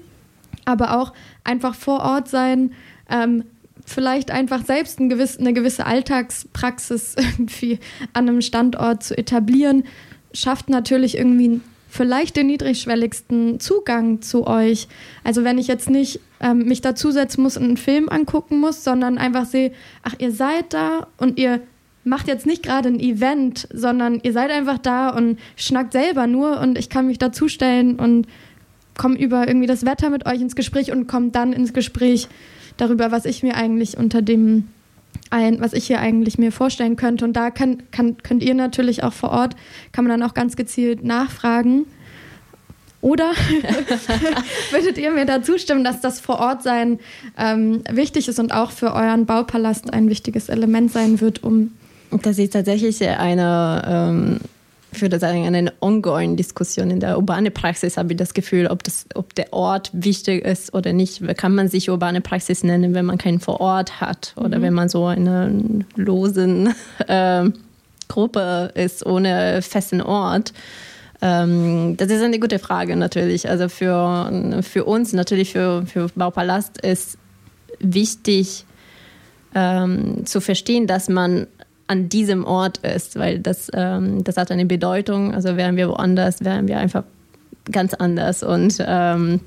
aber auch einfach vor Ort sein, ähm, vielleicht einfach selbst ein gewiss, eine gewisse Alltagspraxis irgendwie an einem Standort zu etablieren, schafft natürlich irgendwie vielleicht den niedrigschwelligsten Zugang zu euch. Also wenn ich jetzt nicht ähm, mich dazusetzen muss und einen Film angucken muss, sondern einfach sehe, ach, ihr seid da und ihr macht jetzt nicht gerade ein Event, sondern ihr seid einfach da und schnackt selber nur und ich kann mich dazustellen und komme über irgendwie das Wetter mit euch ins Gespräch und komme dann ins Gespräch darüber, was ich mir eigentlich unter dem ein, was ich hier eigentlich mir vorstellen könnte. Und da kann, kann, könnt ihr natürlich auch vor Ort, kann man dann auch ganz gezielt nachfragen. Oder würdet ihr mir da zustimmen, dass das Vorortsein ähm, wichtig ist und auch für euren Baupalast ein wichtiges Element sein wird, um das ist tatsächlich eine, ähm, ich würde sagen, eine ongoing Diskussion in der urbanen Praxis, habe ich das Gefühl, ob, das, ob der Ort wichtig ist oder nicht. Kann man sich urbane Praxis nennen, wenn man keinen Vorort hat oder mhm. wenn man so in einer losen äh, Gruppe ist, ohne festen Ort? Ähm, das ist eine gute Frage natürlich. Also für, für uns, natürlich für, für Baupalast ist wichtig ähm, zu verstehen, dass man an diesem Ort ist, weil das, ähm, das hat eine Bedeutung. Also wären wir woanders, wären wir einfach ganz anders und ähm,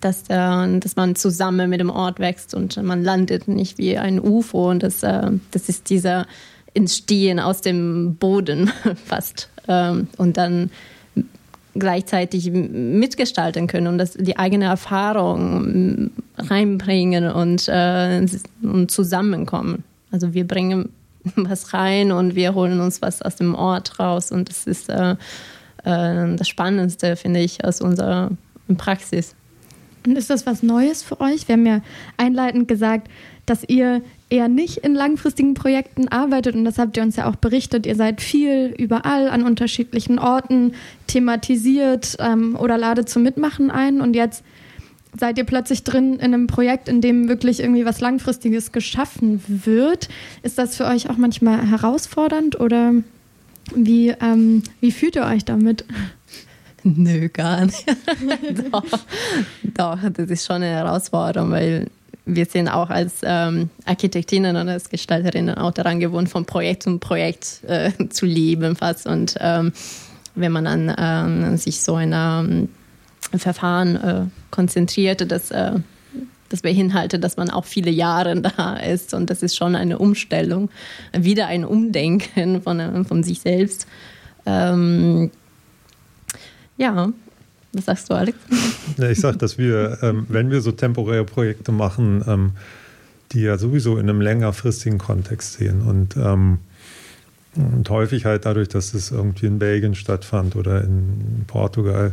dass, äh, dass man zusammen mit dem Ort wächst und man landet nicht wie ein UFO und das, äh, das ist dieser Entstehen aus dem Boden fast ähm, und dann gleichzeitig mitgestalten können und das, die eigene Erfahrung reinbringen und, äh, und zusammenkommen. Also wir bringen was rein und wir holen uns was aus dem Ort raus. Und das ist äh, äh, das Spannendste, finde ich, aus unserer Praxis. Und ist das was Neues für euch? Wir haben ja einleitend gesagt, dass ihr eher nicht in langfristigen Projekten arbeitet und das habt ihr uns ja auch berichtet. Ihr seid viel überall an unterschiedlichen Orten thematisiert ähm, oder ladet zum Mitmachen ein und jetzt seid ihr plötzlich drin in einem Projekt, in dem wirklich irgendwie was Langfristiges geschaffen wird. Ist das für euch auch manchmal herausfordernd oder wie, ähm, wie fühlt ihr euch damit? Nö, gar nicht. doch, doch, das ist schon eine Herausforderung, weil wir sind auch als ähm, Architektinnen und als Gestalterinnen auch daran gewohnt, von Projekt zu Projekt äh, zu leben fast. Und ähm, wenn man an ähm, sich so ein ähm, Verfahren äh, konzentriert, das, äh, das beinhaltet, dass man auch viele Jahre da ist. Und das ist schon eine Umstellung, wieder ein Umdenken von, von sich selbst. Ähm, ja, was sagst du, Alex? Ja, ich sage, dass wir, ähm, wenn wir so temporäre Projekte machen, ähm, die ja sowieso in einem längerfristigen Kontext sehen und, ähm, und häufig halt dadurch, dass es irgendwie in Belgien stattfand oder in Portugal,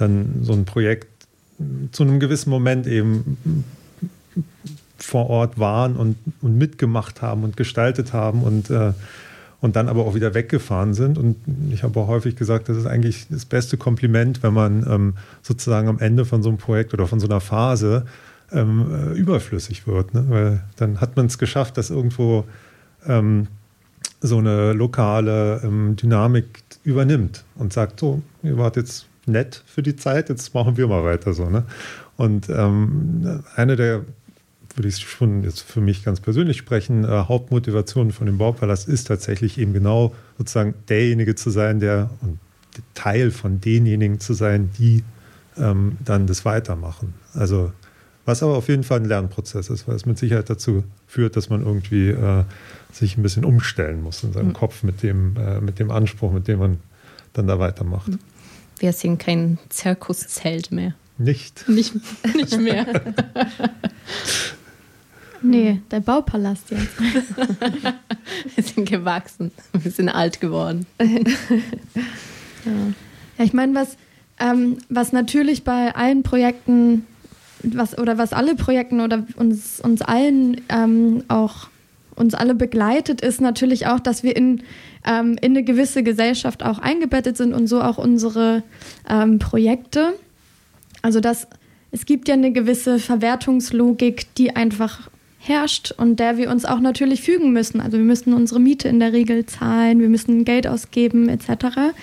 dann so ein Projekt zu einem gewissen Moment eben vor Ort waren und, und mitgemacht haben und gestaltet haben und äh, und dann aber auch wieder weggefahren sind. Und ich habe auch häufig gesagt, das ist eigentlich das beste Kompliment, wenn man ähm, sozusagen am Ende von so einem Projekt oder von so einer Phase ähm, äh, überflüssig wird. Ne? Weil dann hat man es geschafft, dass irgendwo ähm, so eine lokale ähm, Dynamik übernimmt und sagt, so, ihr wart jetzt nett für die Zeit, jetzt machen wir mal weiter so. Ne? Und ähm, eine der würde ich schon jetzt für mich ganz persönlich sprechen, äh, Hauptmotivation von dem Baupalast ist tatsächlich eben genau sozusagen derjenige zu sein, der und Teil von denjenigen zu sein, die ähm, dann das weitermachen. Also was aber auf jeden Fall ein Lernprozess ist, weil es mit Sicherheit dazu führt, dass man irgendwie äh, sich ein bisschen umstellen muss in seinem mhm. Kopf mit dem, äh, mit dem Anspruch, mit dem man dann da weitermacht. Wir sind kein Zirkuszelt mehr. Nicht. Nicht, nicht mehr. Nee, der Baupalast jetzt. Wir sind gewachsen. Wir sind alt geworden. ja. ja, ich meine, was, ähm, was natürlich bei allen Projekten, was, oder was alle Projekten oder uns, uns allen ähm, auch uns alle begleitet, ist natürlich auch, dass wir in, ähm, in eine gewisse Gesellschaft auch eingebettet sind und so auch unsere ähm, Projekte. Also dass es gibt ja eine gewisse Verwertungslogik, die einfach herrscht und der wir uns auch natürlich fügen müssen. Also wir müssen unsere Miete in der Regel zahlen, wir müssen Geld ausgeben etc.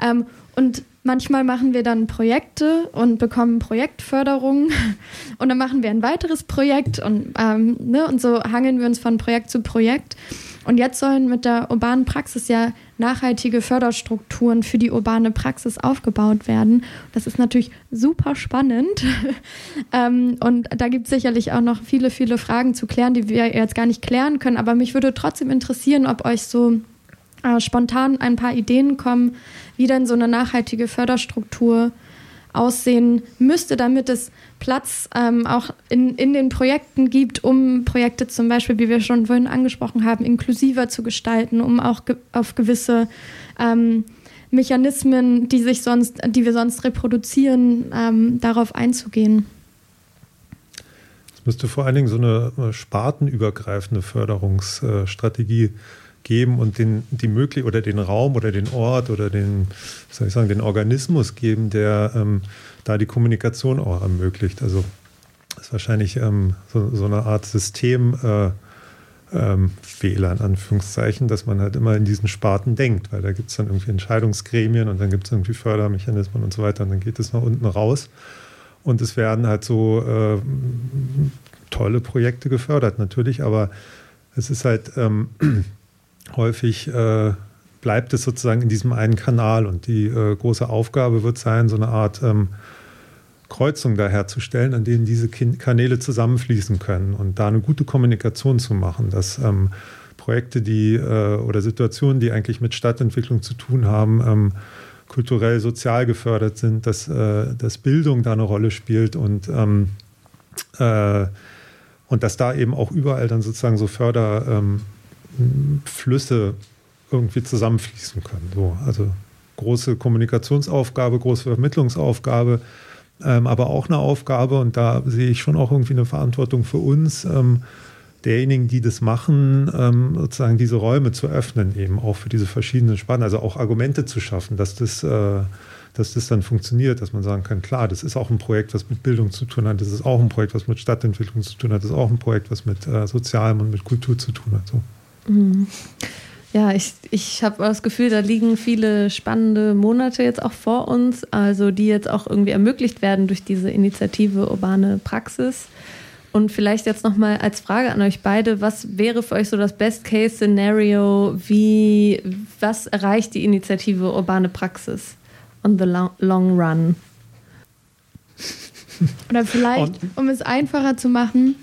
Ähm, und manchmal machen wir dann Projekte und bekommen Projektförderung und dann machen wir ein weiteres Projekt und, ähm, ne, und so hangeln wir uns von Projekt zu Projekt. Und jetzt sollen mit der urbanen Praxis ja nachhaltige Förderstrukturen für die urbane Praxis aufgebaut werden. Das ist natürlich super spannend. ähm, und da gibt es sicherlich auch noch viele, viele Fragen zu klären, die wir jetzt gar nicht klären können. Aber mich würde trotzdem interessieren, ob euch so äh, spontan ein paar Ideen kommen, wie denn so eine nachhaltige Förderstruktur aussehen müsste, damit es Platz ähm, auch in, in den Projekten gibt, um Projekte zum Beispiel, wie wir schon vorhin angesprochen haben, inklusiver zu gestalten, um auch ge auf gewisse ähm, Mechanismen, die sich sonst, die wir sonst reproduzieren, ähm, darauf einzugehen. Es müsste vor allen Dingen so eine spartenübergreifende Förderungsstrategie geben und den, die möglich oder den Raum oder den Ort oder den, soll ich sagen, den Organismus geben, der ähm, da die Kommunikation auch ermöglicht. Also das ist wahrscheinlich ähm, so, so, eine Art Systemfehler äh, ähm, in Anführungszeichen, dass man halt immer in diesen Sparten denkt, weil da gibt es dann irgendwie Entscheidungsgremien und dann gibt es irgendwie Fördermechanismen und so weiter und dann geht es nach unten raus. Und es werden halt so äh, tolle Projekte gefördert, natürlich, aber es ist halt ähm, häufig äh, bleibt es sozusagen in diesem einen Kanal und die äh, große Aufgabe wird sein, so eine Art ähm, Kreuzung da herzustellen, an denen diese Kanäle zusammenfließen können und da eine gute Kommunikation zu machen, dass ähm, Projekte, die äh, oder Situationen, die eigentlich mit Stadtentwicklung zu tun haben, ähm, kulturell, sozial gefördert sind, dass, äh, dass Bildung da eine Rolle spielt und, ähm, äh, und dass da eben auch überall dann sozusagen so Förderflüsse ähm, irgendwie zusammenfließen können. So, also große Kommunikationsaufgabe, große Vermittlungsaufgabe, ähm, aber auch eine Aufgabe, und da sehe ich schon auch irgendwie eine Verantwortung für uns, ähm, derjenigen, die das machen, ähm, sozusagen diese Räume zu öffnen, eben auch für diese verschiedenen Spannen, also auch Argumente zu schaffen, dass das, äh, dass das dann funktioniert, dass man sagen kann, klar, das ist auch ein Projekt, was mit Bildung zu tun hat, das ist auch ein Projekt, was mit Stadtentwicklung zu tun hat, das ist auch ein Projekt, was mit äh, Sozialem und mit Kultur zu tun hat. So. Mhm. Ja, ich, ich habe das Gefühl, da liegen viele spannende Monate jetzt auch vor uns, also die jetzt auch irgendwie ermöglicht werden durch diese Initiative Urbane Praxis. Und vielleicht jetzt nochmal als Frage an euch beide, was wäre für euch so das Best-Case-Szenario? Wie, was erreicht die Initiative Urbane Praxis on the long, long run? Oder vielleicht, um es einfacher zu machen,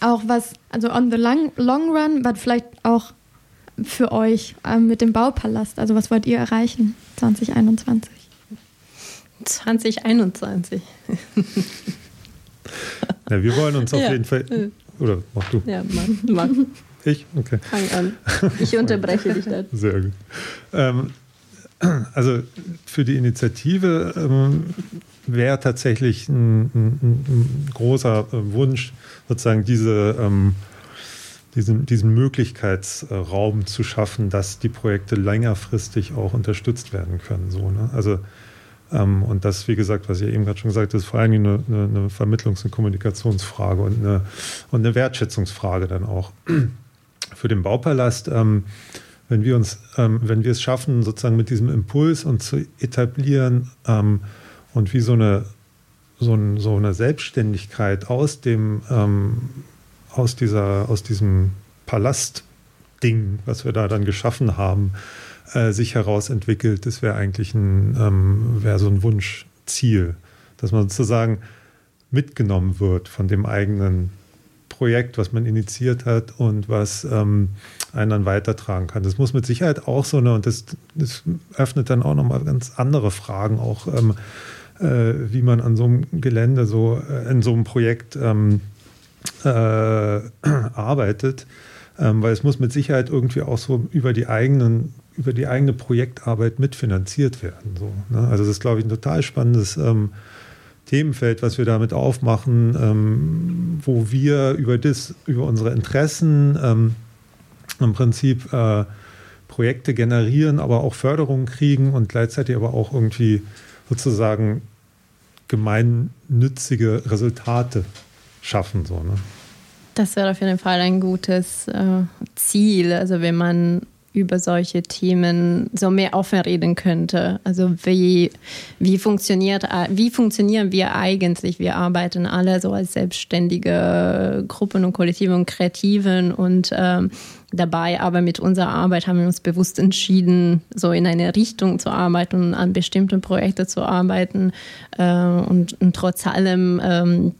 auch was, also on the long, long run, was vielleicht auch für euch äh, mit dem Baupalast? Also was wollt ihr erreichen 2021? 2021. Ja, wir wollen uns auf ja. jeden Fall. Oder mach du. Ja, mach. mach. Ich? Okay. Fang an. Ich unterbreche dich dann. Sehr gut. Ähm, also für die Initiative ähm, wäre tatsächlich ein, ein, ein, großer äh, Wunsch, sozusagen diese, ähm, diesen, diesen Möglichkeitsraum zu schaffen, dass die Projekte längerfristig auch unterstützt werden können. So, ne? Also ähm, und das, wie gesagt, was ihr eben gerade schon gesagt habt, ist vor allem eine, eine, eine Vermittlungs- und Kommunikationsfrage und eine, und eine Wertschätzungsfrage dann auch. Für den Baupalast, ähm, wenn wir uns, ähm, wenn wir es schaffen, sozusagen mit diesem Impuls und zu etablieren ähm, und wie so eine, so, ein, so eine Selbstständigkeit aus dem, ähm, aus dieser, aus diesem Palastding, was wir da dann geschaffen haben, äh, sich herausentwickelt, das wäre eigentlich ein, ähm, wäre so ein Wunschziel, dass man sozusagen mitgenommen wird von dem eigenen Projekt, was man initiiert hat und was ähm, einen dann weitertragen kann. Das muss mit Sicherheit auch so eine, und das, das öffnet dann auch nochmal ganz andere Fragen, auch ähm, äh, wie man an so einem Gelände, so äh, in so einem Projekt ähm, äh, arbeitet. Ähm, weil es muss mit Sicherheit irgendwie auch so über die eigenen über die eigene Projektarbeit mitfinanziert werden. So, ne? Also das ist, glaube ich, ein total spannendes ähm, Themenfeld, was wir damit aufmachen, ähm, wo wir über das, über unsere Interessen ähm, im Prinzip äh, Projekte generieren, aber auch Förderung kriegen und gleichzeitig aber auch irgendwie sozusagen gemeinnützige Resultate schaffen. So, ne? Das wäre auf jeden Fall ein gutes äh, Ziel. Also wenn man über solche Themen so mehr offen reden könnte. Also wie, wie, funktioniert, wie funktionieren wir eigentlich? Wir arbeiten alle so als selbstständige Gruppen und Kollektive und Kreativen und ähm, dabei aber mit unserer Arbeit haben wir uns bewusst entschieden, so in eine Richtung zu arbeiten und an bestimmten Projekten zu arbeiten äh, und, und, trotz allem ähm,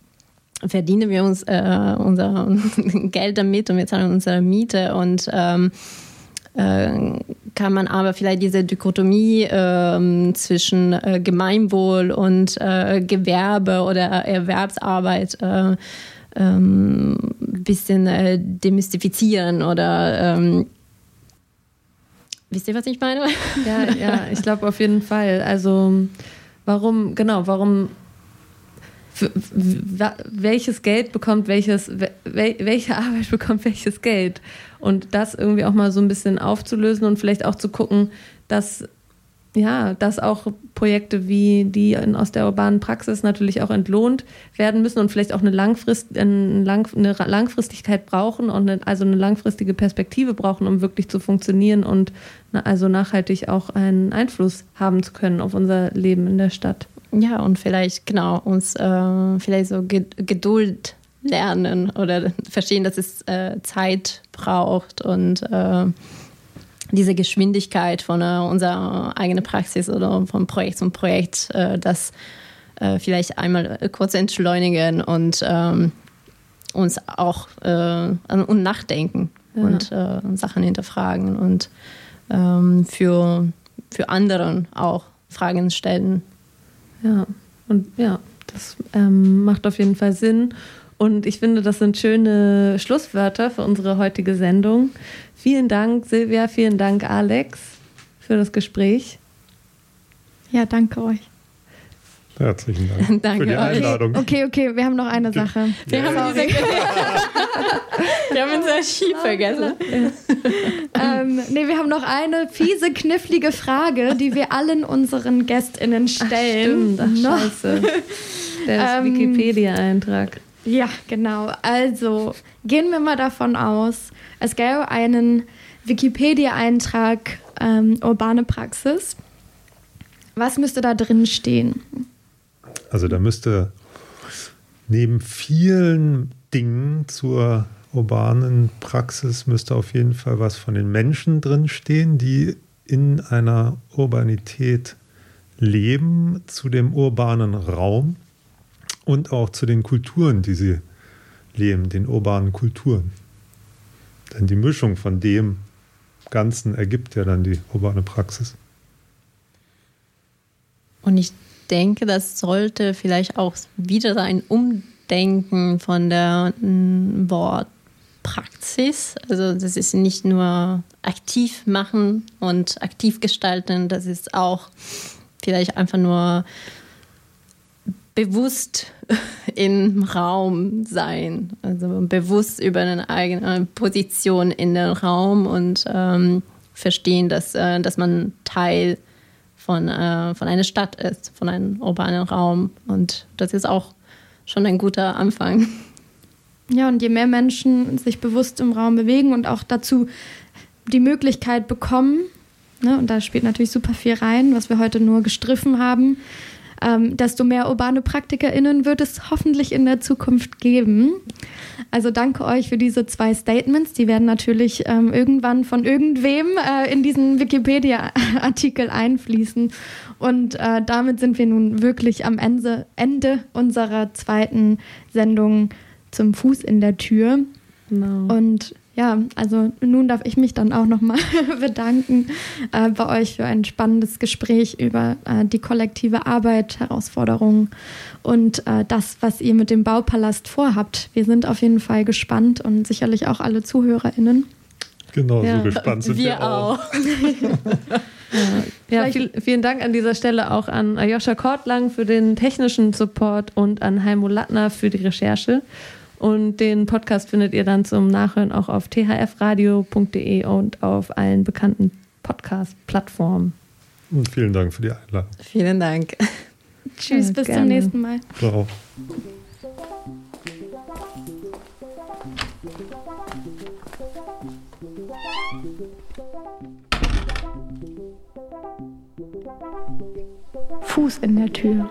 verdienen wir uns äh, unser Geld damit und wir zahlen unsere Miete und ähm, äh, kann man aber vielleicht diese Dichotomie äh, zwischen äh, Gemeinwohl und äh, Gewerbe oder Erwerbsarbeit ein äh, ähm, bisschen äh, demystifizieren oder ähm, wisst ihr, was ich meine? Ja, ja, ich glaube auf jeden Fall. Also warum, genau, warum welches Geld bekommt welches, welche Arbeit bekommt welches Geld. Und das irgendwie auch mal so ein bisschen aufzulösen und vielleicht auch zu gucken, dass ja, dass auch Projekte wie die in, aus der urbanen Praxis natürlich auch entlohnt werden müssen und vielleicht auch eine, Langfrist, eine, Lang, eine Langfristigkeit brauchen und eine, also eine langfristige Perspektive brauchen, um wirklich zu funktionieren und also nachhaltig auch einen Einfluss haben zu können auf unser Leben in der Stadt. Ja, und vielleicht, genau, uns äh, vielleicht so Geduld lernen oder verstehen, dass es äh, Zeit braucht und äh, diese Geschwindigkeit von äh, unserer eigenen Praxis oder von Projekt zu Projekt, äh, das äh, vielleicht einmal kurz entschleunigen und ähm, uns auch und nachdenken ja. und Sachen hinterfragen und ähm, für, für anderen auch Fragen stellen ja, und ja, das ähm, macht auf jeden Fall Sinn. Und ich finde, das sind schöne Schlusswörter für unsere heutige Sendung. Vielen Dank, Silvia, vielen Dank, Alex, für das Gespräch. Ja, danke euch. Herzlichen Dank Danke für die Einladung. Okay, okay, wir haben noch eine Sache. Wir, Ja. haben, diese, wir haben unser Ski vergessen. ähm, nee, wir haben noch eine fiese, knifflige Frage, die wir allen unseren GästInnen stellen. Stimmt, ach, scheiße. Der Ähm, Wikipedia-Eintrag. Ja, genau. Also gehen wir mal davon aus, es gäbe einen Wikipedia-Eintrag ähm, urbane Praxis. Was müsste da drin stehen? Also da müsste neben vielen Dingen zur urbanen Praxis müsste auf jeden Fall was von den Menschen drinstehen, die in einer Urbanität leben, zu dem urbanen Raum und auch zu den Kulturen, die sie leben, den urbanen Kulturen. Denn die Mischung von dem Ganzen ergibt ja dann die urbane Praxis. Und ich denke, das sollte vielleicht auch wieder ein Umdenken von der mm, Wortpraxis. Also das ist nicht nur aktiv machen und aktiv gestalten, das ist auch vielleicht einfach nur bewusst im Raum sein, also bewusst über eine eigene Position in den Raum und ähm, verstehen, dass, äh, dass man Teil von, äh, von einer Stadt ist, von einem urbanen Raum. Und das ist auch schon ein guter Anfang. Ja, und je mehr Menschen sich bewusst im Raum bewegen und auch dazu die Möglichkeit bekommen, ne, und da spielt natürlich super viel rein, was wir heute nur gestriffen haben, ähm, desto mehr urbane PraktikerInnen wird es hoffentlich in der Zukunft geben. Also danke euch für diese zwei Statements. Die werden natürlich ähm, irgendwann von irgendwem äh, in diesen Wikipedia-Artikel einfließen. Und äh, damit sind wir nun wirklich am Ende, Ende unserer zweiten Sendung zum Fuß in der Tür. Genau. Und ja, also nun darf ich mich dann auch nochmal bedanken äh, bei euch für ein spannendes Gespräch über äh, die kollektive Arbeit, Herausforderungen und äh, das, was ihr mit dem Baupalast vorhabt. Wir sind auf jeden Fall gespannt und sicherlich auch alle ZuhörerInnen. Genau, Ja, so gespannt sind wir, Wir auch. Ja, Vielleicht- viel, vielen Dank an dieser Stelle auch an Ayosha Kortlang für den technischen Support und an Heimo Lattner für die Recherche. Und den Podcast findet ihr dann zum Nachhören auch auf thfradio.de und auf allen bekannten Podcast-Plattformen. Und vielen Dank für die Einladung. Vielen Dank. Tschüss, Ja, bis gerne. zum nächsten Mal. Ciao. Fuß in der Tür.